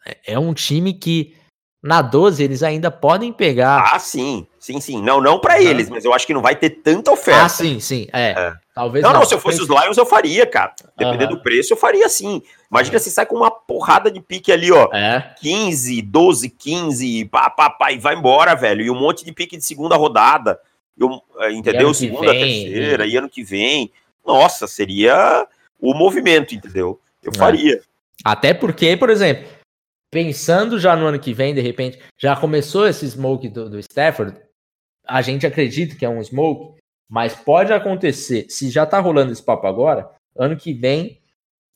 é, é um time que na 12 eles ainda podem pegar. Ah, sim. Sim, sim. Não, não para uhum. eles, mas eu acho que não vai ter tanta oferta. Ah, sim, sim. É. é. Talvez não, não, se eu fosse os Lions, eu faria, cara. Dependendo uhum. do preço, eu faria sim. Imagina se sai com uma porrada de pique ali, ó. É. 15, 12, 15, pá, pá, pá, e vai embora, velho. E um monte de pique de segunda rodada. Eu, é, entendeu? Segunda, vem, terceira, e... e ano que vem. Nossa, seria o movimento, entendeu? Eu é. faria. Até porque, por exemplo, pensando já no ano que vem, de repente, já começou esse smoke do, do Stafford. A gente acredita que é um smoke. Mas pode acontecer, se já tá rolando esse papo agora, ano que vem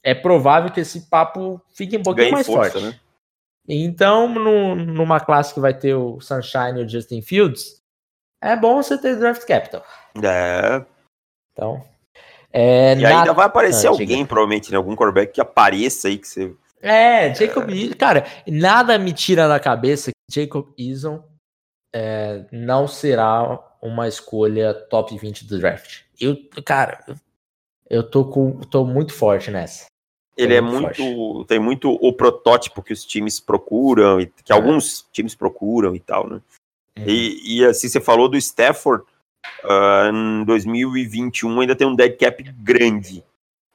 é provável que esse papo fique um pouquinho Ganhe mais força, forte. Né? Então, no, numa classe que vai ter o Sunshine e o Justin Fields, é bom você ter draft capital. É. Então. É, e na... ainda vai aparecer ah, alguém, diga. provavelmente, né? Algum quarterback que apareça aí que você. É, Jacob é... Cara, nada me tira da cabeça que Jacob Eason é, não será uma escolha top 20 do draft. Eu, cara, eu tô, com, tô muito forte nessa. Ele é muito, muito tem muito o protótipo que os times procuram, que é. alguns times procuram e tal, né? Uhum. E, e, assim, você falou do Stafford, uh, em 2021 ainda tem um dead cap grande,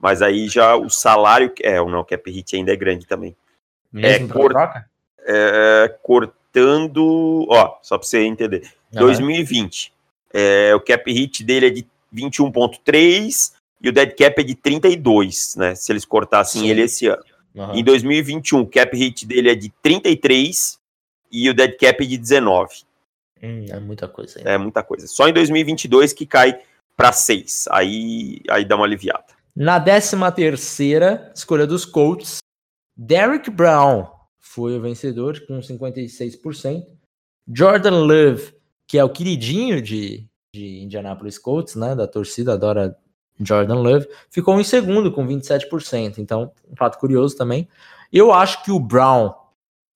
mas aí já o salário, é, não, o cap hit ainda é grande também. Mesmo é, cor, é, cortando, ó, só pra você entender, uhum. 2020, é, o cap hit dele é de 21.3 e o dead cap é de 32, né? Se eles cortassem Sim. ele esse ano. Uhum. Em 2021, o cap hit dele é de 33 e o dead cap é de 19. Hum, é muita coisa. Hein? É muita coisa. Só em 2022 que cai para 6. Aí, aí dá uma aliviada. Na 13 terceira escolha dos Colts, Derrick Brown foi o vencedor com 56%. Jordan Love que é o queridinho de, de Indianapolis Colts, né? Da torcida adora Jordan Love, ficou em segundo com 27%. Então, um fato curioso também. Eu acho que o Brown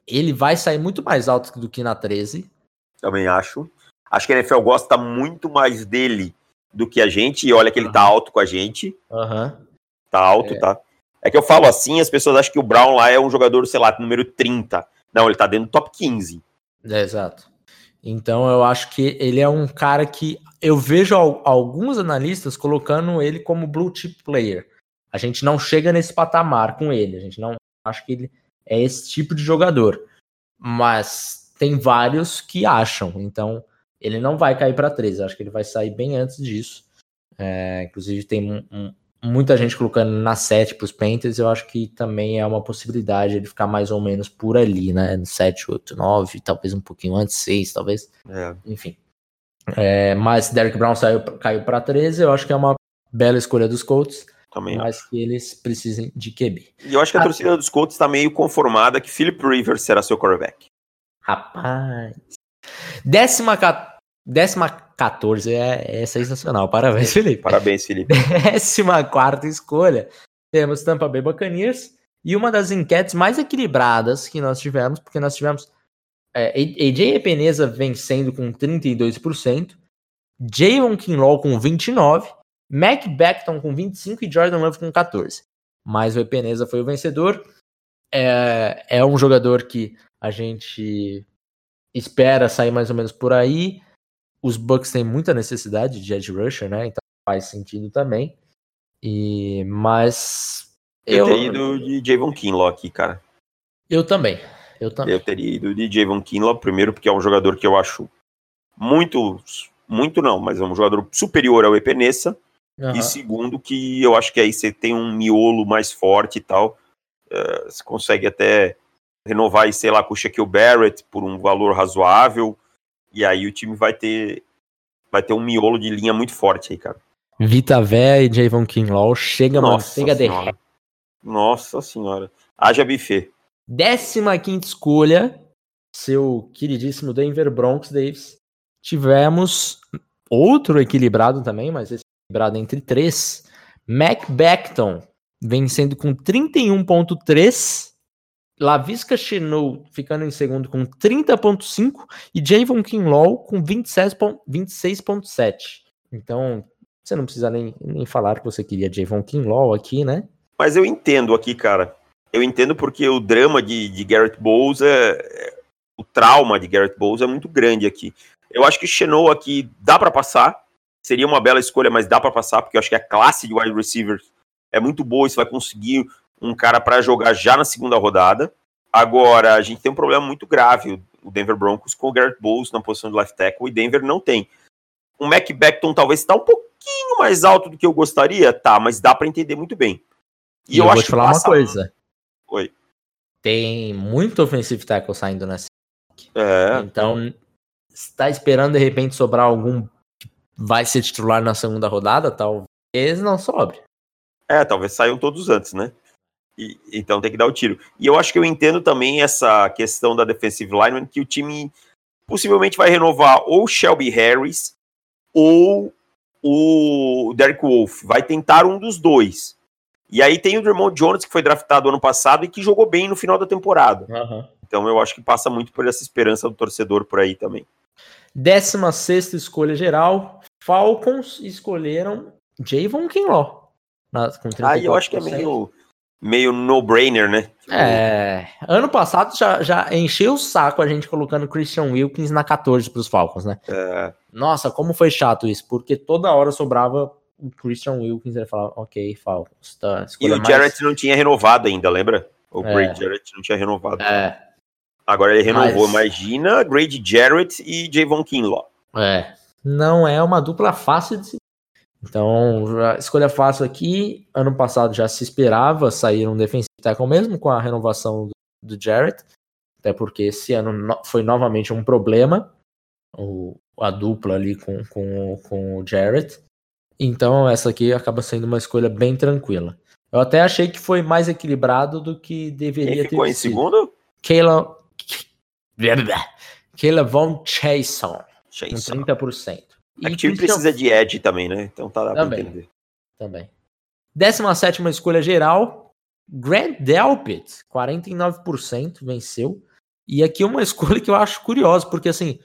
ele vai sair muito mais alto do que na 13. Também acho. Acho que a NFL gosta muito mais dele do que a gente, e olha que ele uhum. tá alto com a gente. Uhum. Tá alto, é. tá? É que eu falo assim, as pessoas acham que o Brown lá é um jogador, sei lá, número 30. Não, ele tá dentro do top 15. É, exato. Então eu acho que ele é um cara que eu vejo alguns analistas colocando ele como blue chip player. A gente não chega nesse patamar com ele, a gente não acha que ele é esse tipo de jogador. Mas tem vários que acham, então ele não vai cair para 13, acho que ele vai sair bem antes disso. É, inclusive tem um, um, muita gente colocando na 7 para os Panthers, eu acho que também é uma possibilidade ele ficar mais ou menos por ali, né? 7, 8, 9, talvez um pouquinho antes, 6, talvez. É. Enfim. É, mas Derek Brown saiu, caiu para 13, eu acho que é uma bela escolha dos Colts. Também mas acho. que eles precisem de QB. E eu acho que a, a torcida dos Colts está meio conformada que Philip Rivers será seu quarterback. Rapaz. Décima, décima 14 é, é sensacional. Parabéns, Felipe. Parabéns, Felipe. Décima quarta escolha. Temos Tampa Bay Buccaneers e uma das enquetes mais equilibradas que nós tivemos, porque nós tivemos é, AJ Epeneza vencendo com 32%, Javon Kinlaw com 29%, Mac Beckton com 25% e Jordan Love com 14%. Mas o Epeneza foi o vencedor. É, é um jogador que a gente espera sair mais ou menos por aí. Os Bucks têm muita necessidade de edge rusher, né? Então faz sentido também. E mas eu, eu teria ido de Javon Kinlaw aqui, cara. Eu também. Eu também. Eu teria ido de Javon Kinlaw primeiro porque é um jogador que eu acho muito muito não, mas é um jogador superior ao Epenesa. Uhum. E segundo que eu acho que aí você tem um miolo mais forte e tal. Uh, você consegue até renovar, sei lá, com o Shaquille Barrett por um valor razoável. E aí o time vai ter vai ter um miolo de linha muito forte aí, cara. Vita Vé e Javon Kinlaw chega, Nossa senhora. de Nossa senhora. Haja buffet. Décima quinta escolha, seu queridíssimo Denver Broncos, Davis. Tivemos outro equilibrado também, mas esse equilibrado entre três. Mac Beckton vencendo com 31.3. Lavisca Chenou ficando em segundo com 30.5 e Javon Kinlaw com 26.7. Então, você não precisa nem, nem falar que você queria Javon Kinlaw aqui, né? Mas eu entendo aqui, cara. Eu entendo porque o drama de, de Garrett Bowles é, é, o trauma de Garrett Bowles é muito grande aqui. Eu acho que Chenou aqui dá para passar. Seria uma bela escolha, mas dá para passar porque eu acho que a classe de wide receivers é muito boa. Você vai conseguir um cara para jogar já na segunda rodada. Agora, a gente tem um problema muito grave, o Denver Broncos, com o Garrett Bowles na posição de left tackle, e Denver não tem. O Mac Beckton talvez está um pouquinho mais alto do que eu gostaria, tá, mas dá para entender muito bem. E, e eu, eu vou te falar uma coisa. Oi. Tem muito offensive tackle saindo nessa. É. Então, está esperando de repente sobrar algum que vai ser titular na segunda rodada, talvez não sobre. É, talvez saiam todos antes, né? E, então tem que dar o tiro. E eu acho que eu entendo também essa questão da defensive lineman, que o time possivelmente vai renovar ou Shelby Harris ou o Derek Wolf. Vai tentar um dos dois. E aí tem o Drummond Jones, que foi draftado ano passado e que jogou bem no final da temporada. Uhum. Então eu acho que passa muito por essa esperança do torcedor por aí também. 16 escolha geral, Falcons escolheram Javon Kinlaw. Ah, eu acho que é meio, meio no-brainer, né? É. Ano passado já, já encheu o saco a gente colocando Christian Wilkins na 14 para os Falcons, né? É. Nossa, como foi chato isso, porque toda hora sobrava o Christian Wilkins e falava, ok, Falcons. Tá, e o mais... Jarrett não tinha renovado ainda, lembra? O é. Grade Jarrett não tinha renovado. É. Agora ele renovou, Mas... imagina, Grady Jarrett e Javon Kinlaw. É. Não é uma dupla fácil de se então, escolha fácil aqui. Ano passado já se esperava sair um defensive tackle mesmo com a renovação do, do Jarrett, até porque esse ano no, foi novamente um problema o, a dupla ali com, com, com o Jarrett. Então, essa aqui acaba sendo uma escolha bem tranquila. Eu até achei que foi mais equilibrado do que deveria Quem ficou ter em sido. segundo? Kayla, Kayla Von Chason, com 30%. E o time precisa de Ed também, né? Então tá dá também, pra entender. Também. 17 escolha geral. Grant Delpit, 49% venceu. E aqui uma escolha que eu acho curiosa, porque assim,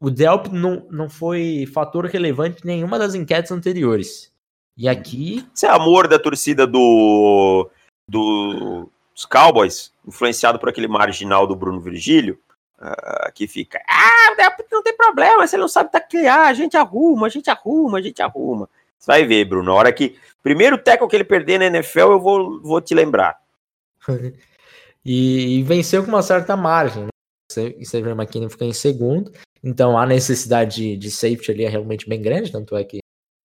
o Delpit não, não foi fator relevante em nenhuma das enquetes anteriores. E aqui. Isso é amor da torcida do, do dos Cowboys, influenciado por aquele marginal do Bruno Virgílio, uh, que fica, ah, não tem problema, você não sabe taclear, a gente arruma, a gente arruma, a gente arruma. Você vai ver, Bruno, na hora que, primeiro teco que ele perder na NFL, eu vou, vou te lembrar. e, e, venceu com uma certa margem, né? Xavier McKinney fica em segundo, então a necessidade de, de safety ali é realmente bem grande, tanto é que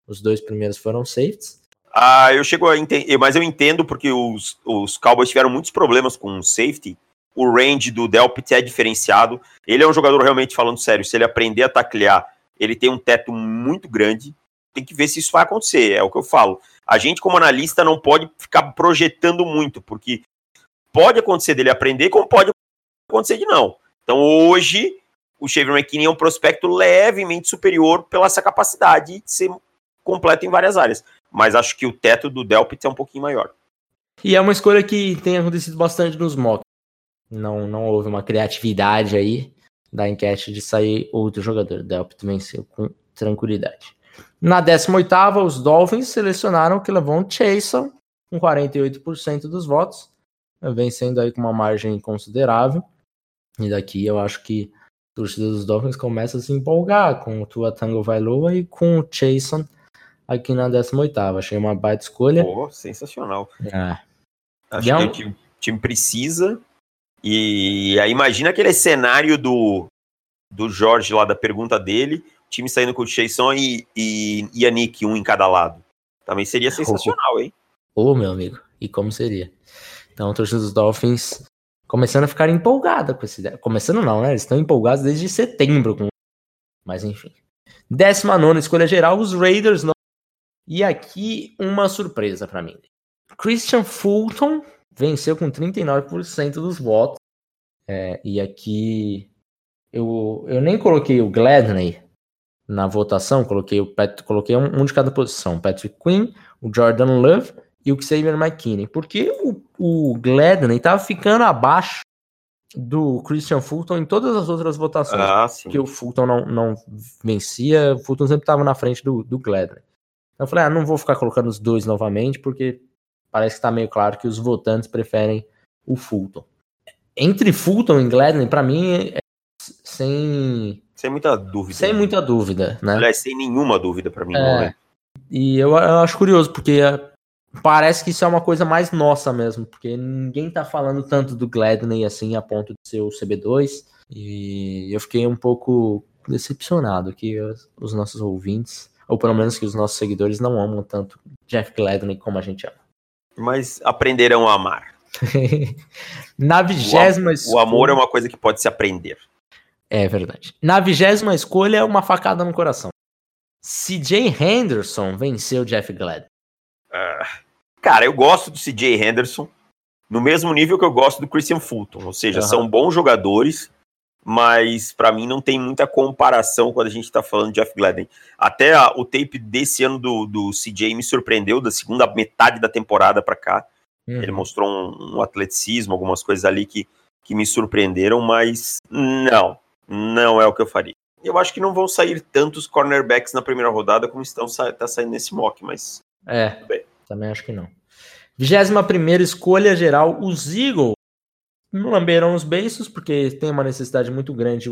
os dois primeiros foram safeties. Ah, eu chego a entender, mas eu entendo porque os, os Cowboys tiveram muitos problemas com safety o range do Delpit é diferenciado. Ele é um jogador realmente falando sério. Se ele aprender a taclear, ele tem um teto muito grande. Tem que ver se isso vai acontecer. É o que eu falo. A gente, como analista, não pode ficar projetando muito, porque pode acontecer dele aprender, como pode acontecer de não. Então, hoje, o Xavier McKinney é um prospecto levemente superior pela essa capacidade de ser completo em várias áreas. Mas acho que o teto do Delpit é um pouquinho maior. E é uma escolha que tem acontecido bastante nos mocks. Não, não houve uma criatividade aí da enquete de sair outro jogador. Delpit venceu com tranquilidade. Na 18ª, os Dolphins selecionaram que levou Chason com 48% dos votos, vencendo aí com uma margem considerável. E daqui eu acho que a torcida dos Dolphins começa a se empolgar com o Tua Tango Vailoa e com o Chason aqui na 18ª. Achei uma baita escolha. Pô, sensacional. É. Acho é que o time precisa e aí imagina aquele cenário do, do Jorge lá da pergunta dele, time saindo com o Chasson e, e Yannick, um em cada lado. Também seria sensacional, hein? Ô, oh, meu amigo, e como seria? Então, a torcida dos Dolphins começando a ficar empolgada com ideia. Começando não, né? Eles estão empolgados desde setembro. Com... Mas enfim. 19 escolha geral, os Raiders não. E aqui uma surpresa para mim. Christian Fulton venceu com 39% dos votos. É, e aqui eu, eu nem coloquei o Gladney, na votação, coloquei, o Pat, coloquei um, um, de cada posição, Patrick Quinn, o Jordan Love e o Xavier McKinney, porque o, o Gladney estava ficando abaixo do Christian Fulton em todas as outras votações, ah, porque o Fulton não, não vencia, o Fulton sempre estava na frente do, do Gladney. Então eu falei, ah, não vou ficar colocando os dois novamente, porque parece que está meio claro que os votantes preferem o Fulton. Entre Fulton e Gladney, para mim, é sem sem muita dúvida. Sem muita dúvida, né? Aliás, sem nenhuma dúvida para mim, é. não é? E eu, eu, acho curioso, porque é, parece que isso é uma coisa mais nossa mesmo, porque ninguém tá falando tanto do Gladney assim a ponto de ser o CB2. E eu fiquei um pouco decepcionado que os nossos ouvintes, ou pelo menos que os nossos seguidores não amam tanto Jeff Gladney como a gente ama. Mas aprenderão a amar. Na vigésima o, o amor é uma coisa que pode se aprender. É verdade. Na vigésima escolha, uma facada no coração. CJ Henderson venceu Jeff Glad. Uh, cara, eu gosto do CJ Henderson no mesmo nível que eu gosto do Christian Fulton. Ou seja, uhum. são bons jogadores, mas para mim não tem muita comparação quando a gente tá falando de Jeff Gladden. Até a, o tape desse ano do, do CJ me surpreendeu, da segunda metade da temporada para cá. Uhum. Ele mostrou um, um, atleticismo, algumas coisas ali que, que me surpreenderam, mas não não é o que eu faria. Eu acho que não vão sair tantos cornerbacks na primeira rodada como estão tá saindo nesse mock, mas. É, também acho que não. 21 primeira escolha geral, os Eagles lamberam os beiços, porque tem uma necessidade muito grande.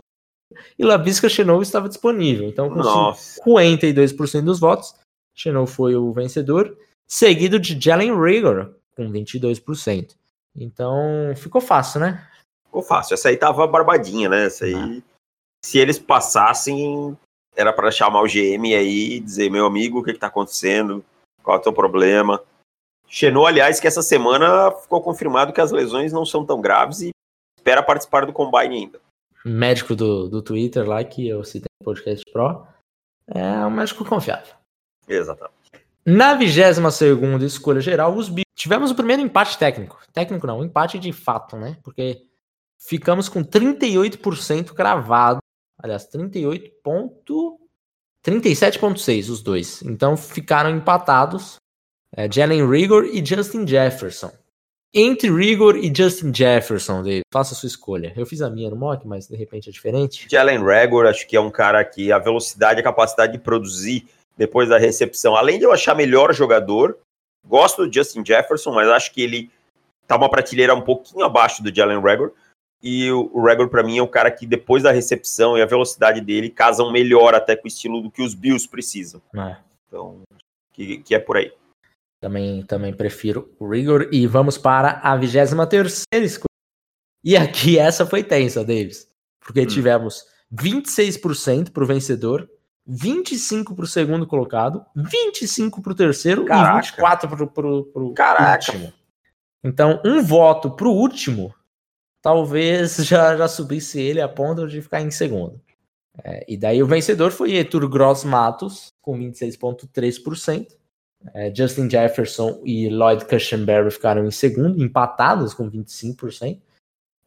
E Lavisca Chenot estava disponível. Então, com Nossa. 52% dos votos, Chenot foi o vencedor, seguido de Jalen Rigor, com 22%. Então, ficou fácil, né? ficou fácil. Essa aí tava barbadinha, né? Essa aí, se eles passassem, era para chamar o GM aí e dizer, meu amigo, o que, que tá acontecendo? Qual é o teu problema? Xenou, aliás, que essa semana ficou confirmado que as lesões não são tão graves e espera participar do combine ainda. Médico do, do Twitter lá, que eu citei no podcast Pro, é um médico confiável. Exatamente. Na 22 segunda escolha geral, os tivemos o primeiro empate técnico. Técnico não, empate de fato, né? Porque ficamos com 38% cravado. Aliás, 38 ponto... 37,6 os dois. Então ficaram empatados é, Jalen Rigor e Justin Jefferson. Entre Rigor e Justin Jefferson, David, faça a sua escolha. Eu fiz a minha no mock, mas de repente é diferente. Jalen Rigor, acho que é um cara que a velocidade, a capacidade de produzir depois da recepção, além de eu achar melhor jogador, gosto do Justin Jefferson, mas acho que ele tá uma prateleira um pouquinho abaixo do Jalen Rigor. E o Regor, para mim, é o cara que depois da recepção e a velocidade dele casam melhor até com o estilo do que os Bills precisam. É. Então, que, que é por aí. Também, também prefiro o Rigor. E vamos para a 23 escolha. E aqui essa foi tensa, Davis. Porque hum. tivemos 26% para o vencedor, 25% para o segundo colocado, 25% para o terceiro Caraca. e 24% para o último. Então, um voto para o último talvez já, já subisse ele a ponto de ficar em segundo. É, e daí o vencedor foi Etur Gross Matos, com 26,3%. É, Justin Jefferson e Lloyd Cushenberry ficaram em segundo, empatados com 25%.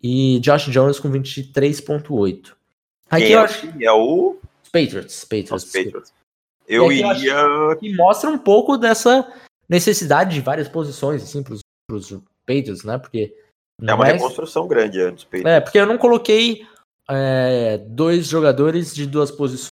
E Josh Jones com 23,8%. Aqui eu acho que é o. Os Patriots. Patriots, Os Patriots. Eu iria. Que mostra um pouco dessa necessidade de várias posições, assim, para os Patriots, né? Porque é uma reconstrução grande antes. É, porque eu não coloquei é, dois jogadores de duas posições.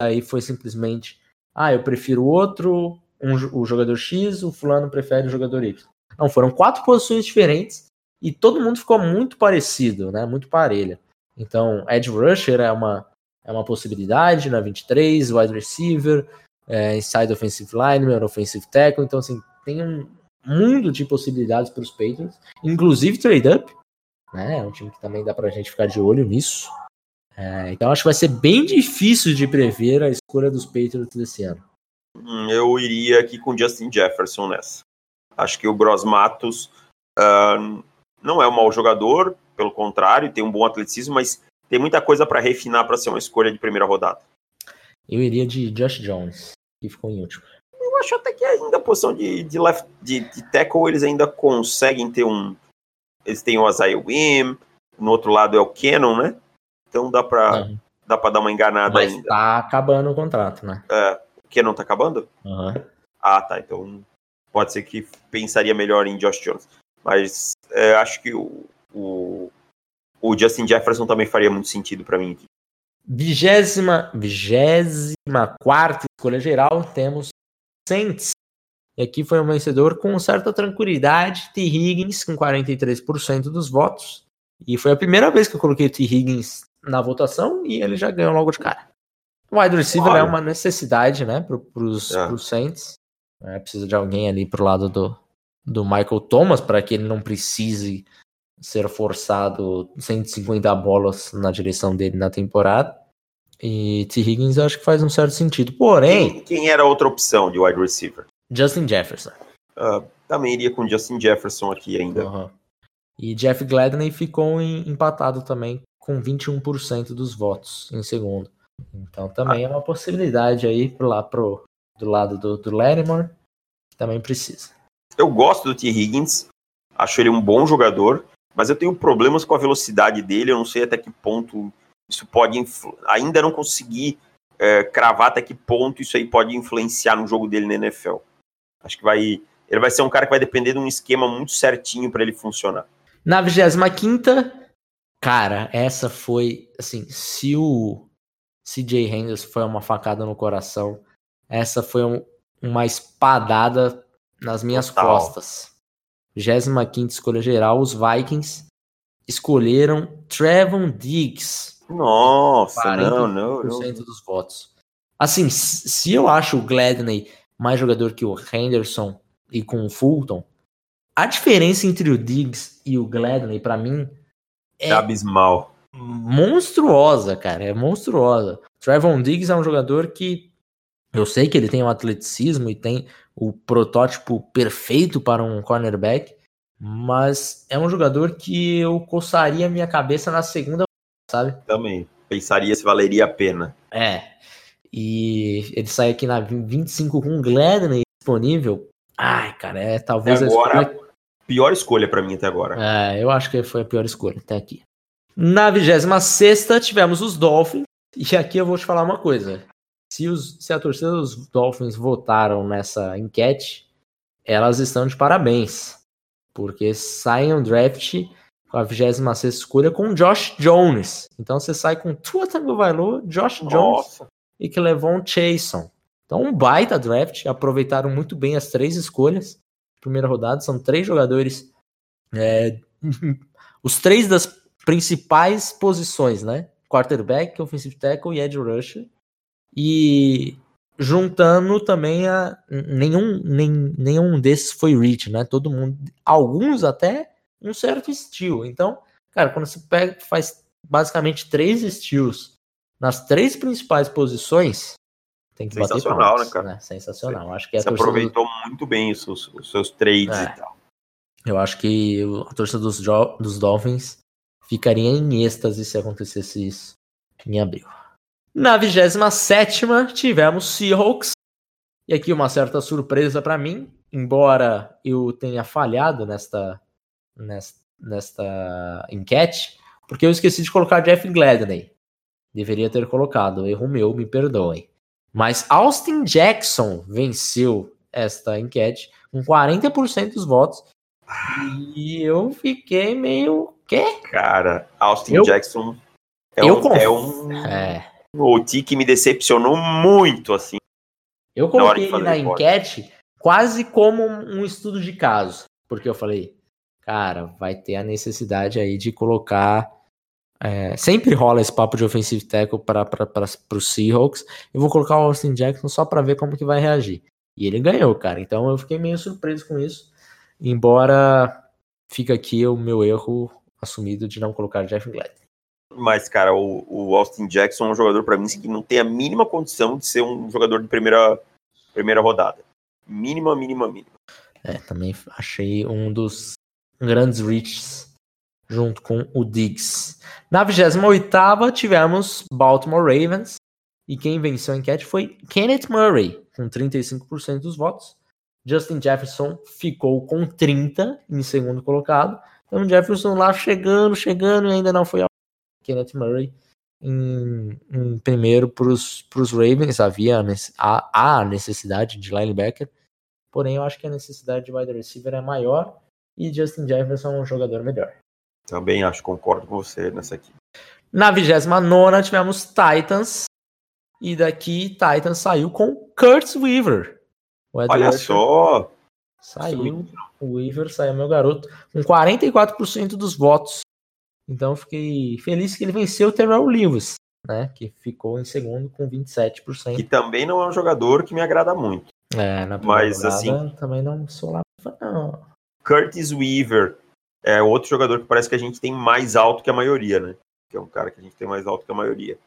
Aí foi simplesmente, ah, eu prefiro outro, um, o jogador X, o fulano prefere o jogador Y. Não, foram quatro posições diferentes e todo mundo ficou muito parecido, né? Muito parelha. Então, Edge Rusher é uma, é uma possibilidade na 23, wide receiver, é, inside offensive lineman, offensive tackle. Então, assim, tem um, mundo de possibilidades para os Patriots, inclusive trade up, né? É um time que também dá para a gente ficar de olho nisso. É, então acho que vai ser bem difícil de prever a escolha dos Patriots desse ano. Hum, eu iria aqui com Justin Jefferson nessa. Acho que o Bros Matos uh, não é um mau jogador, pelo contrário, tem um bom atleticismo, mas tem muita coisa para refinar para ser uma escolha de primeira rodada. Eu iria de Josh Jones, que ficou em último acho até que ainda a posição de, de, left, de, de tackle eles ainda conseguem ter um. Eles têm o Isaiah Wim, no outro lado é o Cannon, né? Então dá pra, uhum. dá para dar uma enganada Mas ainda. tá acabando o contrato, né? É, que não tá acabando? Uhum. Ah, tá. Então pode ser que pensaria melhor em Josh Jones. Mas é, acho que o, o, o, Justin Jefferson também faria muito sentido para mim. Vigésima, vigésima quarta escolha geral, temos Saints. E aqui foi um vencedor com certa tranquilidade, T. Higgins com 43% dos votos. E foi a primeira vez que eu coloquei o T. Higgins na votação e ele já ganhou logo de cara. O wide receiver é uma necessidade, né, para os é. Saints. É, precisa de alguém ali pro lado do, do Michael Thomas para que ele não precise ser forçado 150 bolas na direção dele na temporada. E T. Higgins eu acho que faz um certo sentido. Porém. Quem, quem era a outra opção de wide receiver? Justin Jefferson. Uh, também iria com Justin Jefferson aqui ainda. Uhum. E Jeff Gladney ficou em, empatado também com 21% dos votos em segundo. Então também ah. é uma possibilidade aí pro, lá pro, do lado do, do Lattimore, que também precisa. Eu gosto do T. Higgins, acho ele um bom jogador, mas eu tenho problemas com a velocidade dele, eu não sei até que ponto isso pode. Ainda não consegui é, cravar até que ponto isso aí pode influenciar no jogo dele na NFL. Acho que vai. Ele vai ser um cara que vai depender de um esquema muito certinho para ele funcionar. Na 25 cara, essa foi assim, se o CJ Henderson foi uma facada no coração, essa foi um, uma espadada nas minhas Total. costas. 25 escolha geral, os Vikings escolheram Trevon Diggs. Nossa, não, não, não. dos votos. Assim, se eu acho o Gladney mais jogador que o Henderson e com o Fulton, a diferença entre o Diggs e o Gladney, para mim, é abismal. Monstruosa, cara. É monstruosa. Trevon Diggs é um jogador que eu sei que ele tem um atleticismo e tem o protótipo perfeito para um cornerback, mas é um jogador que eu coçaria minha cabeça na segunda, sabe? Também. Pensaria se valeria a pena. É. E ele sai aqui na 25 com o Gladney disponível. Ai, cara, é talvez agora, a escolha... pior escolha para mim até agora. É, eu acho que foi a pior escolha até aqui. Na 26 tivemos os Dolphins. E aqui eu vou te falar uma coisa. Se, os, se a torcida dos Dolphins votaram nessa enquete, elas estão de parabéns. Porque saem um draft com a 26 escolha com Josh Jones. Então você sai com Tua Tagovailoa, Josh Jones Nossa. e que levou um Chason. Então um baita draft. Aproveitaram muito bem as três escolhas. Primeira rodada, são três jogadores. É, os três das principais posições, né? Quarterback, offensive tackle e edge rusher. E juntando também a nenhum nem, nenhum desses foi reach, né? Todo mundo, alguns até um certo estilo. Então, cara, quando você pega faz basicamente três estilos nas três principais posições, tem que bater Sensacional, né, cara? Né? Sensacional. Você, acho que você aproveitou do... muito bem os, os seus trades é. e tal. Eu acho que a torcida dos, dos Dolphins ficaria em êxtase se acontecesse isso em abril. Na 27 tivemos Seahawks. E aqui uma certa surpresa para mim, embora eu tenha falhado nesta, nesta, nesta enquete, porque eu esqueci de colocar Jeff Gladney. Deveria ter colocado, erro meu, me perdoem. Mas Austin Jackson venceu esta enquete com 40% dos votos. E eu fiquei meio Quê? Cara, Austin eu, Jackson é eu um, é um é. OT que me decepcionou muito, assim. Eu coloquei ele na enquete quase como um estudo de caso, porque eu falei, cara, vai ter a necessidade aí de colocar. É, sempre rola esse papo de offensive tackle para os Seahawks. Eu vou colocar o Austin Jackson só para ver como que vai reagir. E ele ganhou, cara. Então eu fiquei meio surpreso com isso. Embora fica aqui o meu erro assumido de não colocar Jeff Gladney. Mas, cara, o, o Austin Jackson é um jogador para mim que não tem a mínima condição de ser um jogador de primeira, primeira rodada. Mínima, mínima, mínima. É, também achei um dos grandes reaches junto com o Diggs. Na 28 tivemos Baltimore Ravens e quem venceu a enquete foi Kenneth Murray, com 35% dos votos. Justin Jefferson ficou com 30 em segundo colocado então Jefferson lá chegando, chegando e ainda não foi ao Kenneth Murray em, em primeiro para os Ravens. Havia a, a necessidade de linebacker, porém eu acho que a necessidade de wide receiver é maior e Justin Jefferson é um jogador melhor. Também acho, concordo com você nessa aqui. Na 29 tivemos Titans. E daqui Titans saiu com Kurt Weaver. Olha só! Saiu. O Weaver saiu, meu garoto, com 44% dos votos. Então fiquei feliz que ele venceu o Terrell Lewis, né? Que ficou em segundo com 27%. Que também não é um jogador que me agrada muito. É, na Mas assim. Também não sou lá. Não. Curtis Weaver é outro jogador que parece que a gente tem mais alto que a maioria, né? Que é um cara que a gente tem mais alto que a maioria.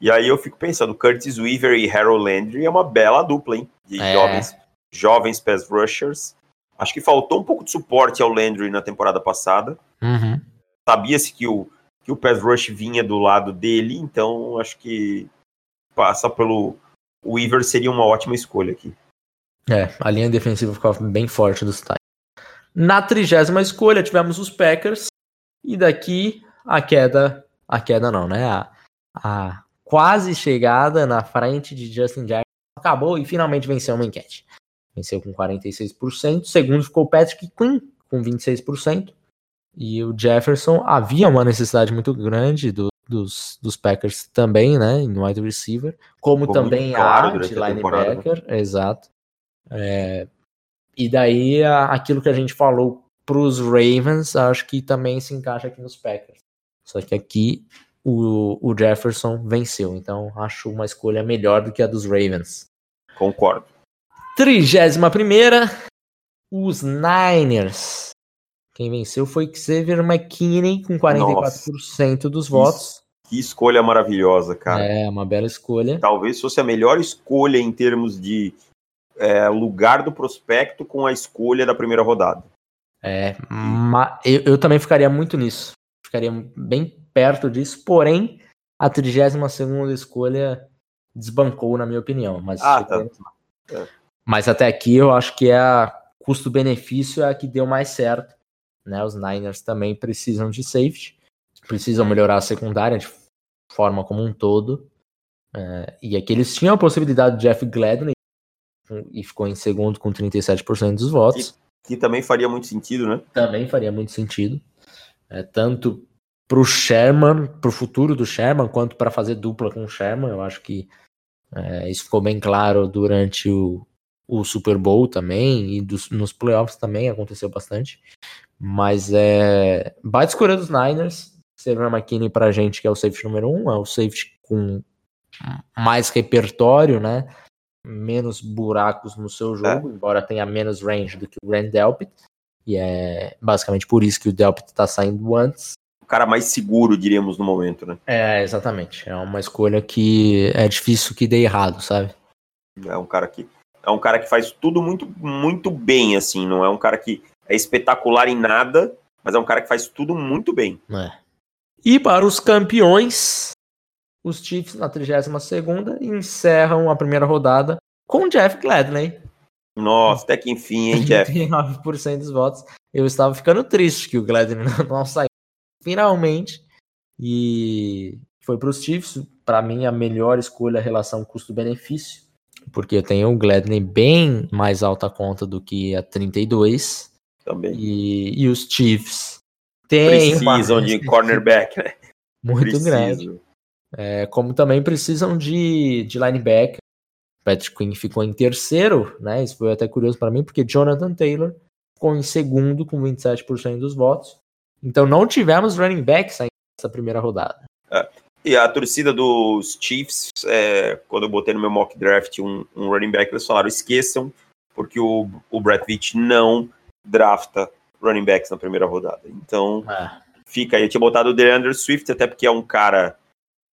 E aí eu fico pensando, Curtis Weaver e Harold Landry é uma bela dupla, hein? De é. jovens, jovens pass rushers. Acho que faltou um pouco de suporte ao Landry na temporada passada. Uhum. Sabia-se que o, que o pass rush vinha do lado dele, então acho que passa pelo o Weaver seria uma ótima escolha aqui. É, a linha defensiva ficava bem forte dos Titans. Na trigésima escolha tivemos os Packers e daqui a queda, a queda não, né? A, a quase chegada na frente de Justin Jackson acabou e finalmente venceu uma enquete. Venceu com 46%. Segundo ficou o Patrick Quinn com 26%. E o Jefferson havia uma necessidade muito grande do, dos, dos Packers também, né? Em wide receiver. Como Ficou também claro a de né? linebacker. Exato. É, e daí aquilo que a gente falou para os Ravens, acho que também se encaixa aqui nos Packers. Só que aqui o, o Jefferson venceu. Então acho uma escolha melhor do que a dos Ravens. Concordo. Trigésima primeira, os Niners. Quem venceu foi Xavier McKinney com 44% Nossa, dos votos. Que escolha maravilhosa, cara. É, uma bela escolha. Talvez fosse a melhor escolha em termos de é, lugar do prospecto com a escolha da primeira rodada. É, eu, eu também ficaria muito nisso. Ficaria bem perto disso, porém, a 32 escolha desbancou, na minha opinião. Mas, ah, tá. É. mas até aqui eu acho que é a custo-benefício é a que deu mais certo. Né? Os Niners também precisam de safety, precisam melhorar a secundária de forma como um todo. É, e aqui eles tinham a possibilidade de Jeff Gladney e ficou em segundo com 37% dos votos. Que, que, também faria muito sentido, né? Também faria muito sentido. É, tanto para o Sherman, para o futuro do Sherman, quanto para fazer dupla com o Sherman. Eu acho que é, isso ficou bem claro durante o, o Super Bowl também, e dos, nos playoffs também aconteceu bastante. Mas é. Baita escolha dos Niners. Sever McKinney pra gente, que é o safety número um, é o safety com mais repertório, né? Menos buracos no seu jogo, é. embora tenha menos range do que o Grand Delpit. E é basicamente por isso que o Delpit tá saindo antes cara mais seguro, diríamos, no momento, né? É, exatamente. É uma escolha que é difícil que dê errado, sabe? É um cara que é um cara que faz tudo muito, muito bem, assim. Não é um cara que é espetacular em nada, mas é um cara que faz tudo muito bem. É. E para os campeões, os Chiefs na 32 encerram a primeira rodada com Jeff Gladney. Nossa, até que enfim, hein, Jeff? 39% dos votos. Eu estava ficando triste que o Gladney não saiu finalmente. E foi para os Chiefs, para mim, a melhor escolha a relação custo-benefício, porque eu tenho o Gladney bem mais alta conta do que a 32. Também. E, e os Chiefs têm. Precisam uma... de cornerback, né? Muito Preciso. grande. É, como também precisam de, de linebacker. Patrick Quinn ficou em terceiro, né? Isso foi até curioso para mim, porque Jonathan Taylor ficou em segundo com 27% dos votos. Então não tivemos running backs nessa primeira rodada. É. E a torcida dos Chiefs, é, quando eu botei no meu mock draft um, um, running back, eles falaram: esqueçam, porque o, o Brett Veach não drafta running backs na primeira rodada. Então, é. fica aí. Eu tinha botado o DeAndre Swift, até porque é um cara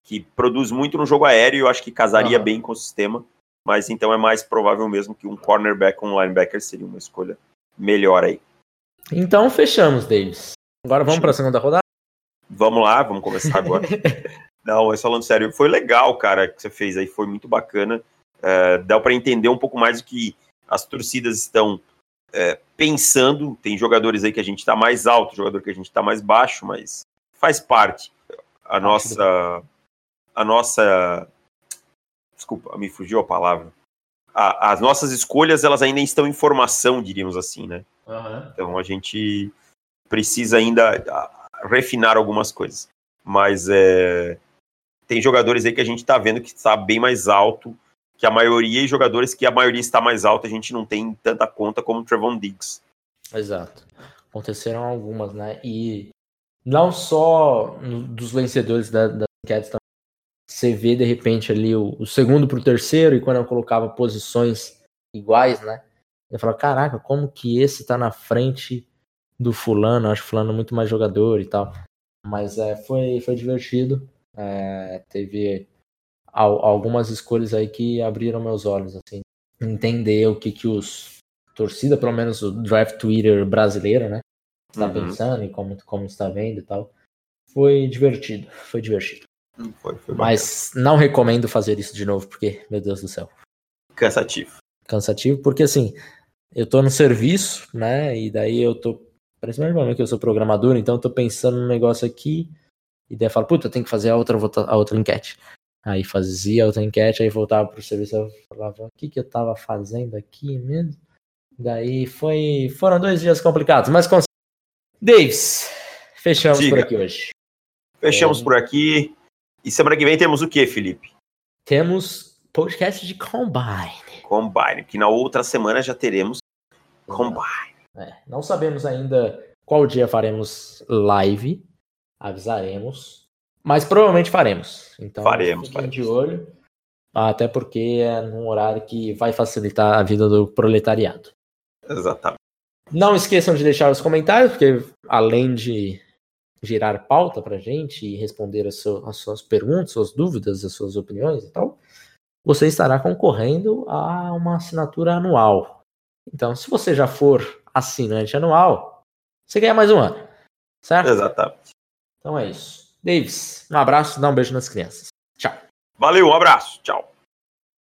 que produz muito no jogo aéreo e eu acho que casaria uhum. bem com o sistema. Mas então é mais provável mesmo que um cornerback ou um linebacker seria uma escolha melhor aí. Então fechamos, Davis. Agora vamos para a segunda rodada? Vamos lá, vamos começar agora. Não, mas falando sério, foi legal, cara, que você fez aí, foi muito bacana. É, dá para entender um pouco mais do que as torcidas estão é, pensando. Tem jogadores aí que a gente está mais alto, jogador que a gente está mais baixo, mas faz parte. A nossa, a nossa. Desculpa, me fugiu a palavra. A, as nossas escolhas, elas ainda estão em formação, diríamos assim, né? Uhum. Então a gente precisa ainda refinar algumas coisas. Mas é, tem jogadores aí que a gente está vendo que está bem mais alto que a maioria, e jogadores que a maioria está mais alta, a gente não tem tanta conta como o Trevon Diggs. Exato. Aconteceram algumas, né? E não só dos vencedores da, das enquetes, você vê de repente ali o, o segundo para o terceiro, e quando eu colocava posições iguais, né? Eu falava, caraca, como que esse tá na frente do fulano? Eu acho fulano muito mais jogador e tal. Mas é, foi, foi divertido. É, teve algumas escolhas aí que abriram meus olhos, assim, entender o que que os torcida, pelo menos o draft Twitter brasileiro, né, está uhum. pensando e como como está vendo e tal. Foi divertido, foi divertido. Foi, foi Mas não recomendo fazer isso de novo, porque, meu Deus do céu. Cansativo. Cansativo, porque assim, eu tô no serviço, né? E daí eu tô. Principalmente que eu sou programador, então eu tô pensando num negócio aqui. E daí eu falo, puta, eu tenho que fazer a outra, a outra enquete. Aí fazia outra enquete, aí voltava pro serviço, eu falava, o que que eu tava fazendo aqui mesmo? Daí foi, foram dois dias complicados, mas cons... Davis, fechamos Diga. por aqui hoje. Fechamos é... por aqui. E semana que vem temos o que, Felipe? Temos podcast de Combine. Combine, que na outra semana já teremos Combine. É, não sabemos ainda qual dia faremos live, avisaremos. Mas provavelmente faremos. Então, faremos, faremos. de olho. Até porque é num horário que vai facilitar a vida do proletariado. Exatamente. Não esqueçam de deixar os comentários, porque além de gerar pauta pra gente e responder as, as suas perguntas, suas dúvidas, as suas opiniões e tal, você estará concorrendo a uma assinatura anual. Então, se você já for assinante anual, você ganha mais um ano. Certo? Exatamente. Então é isso. Davis, um abraço, dá um beijo nas crianças. Tchau. Valeu, um abraço. Tchau.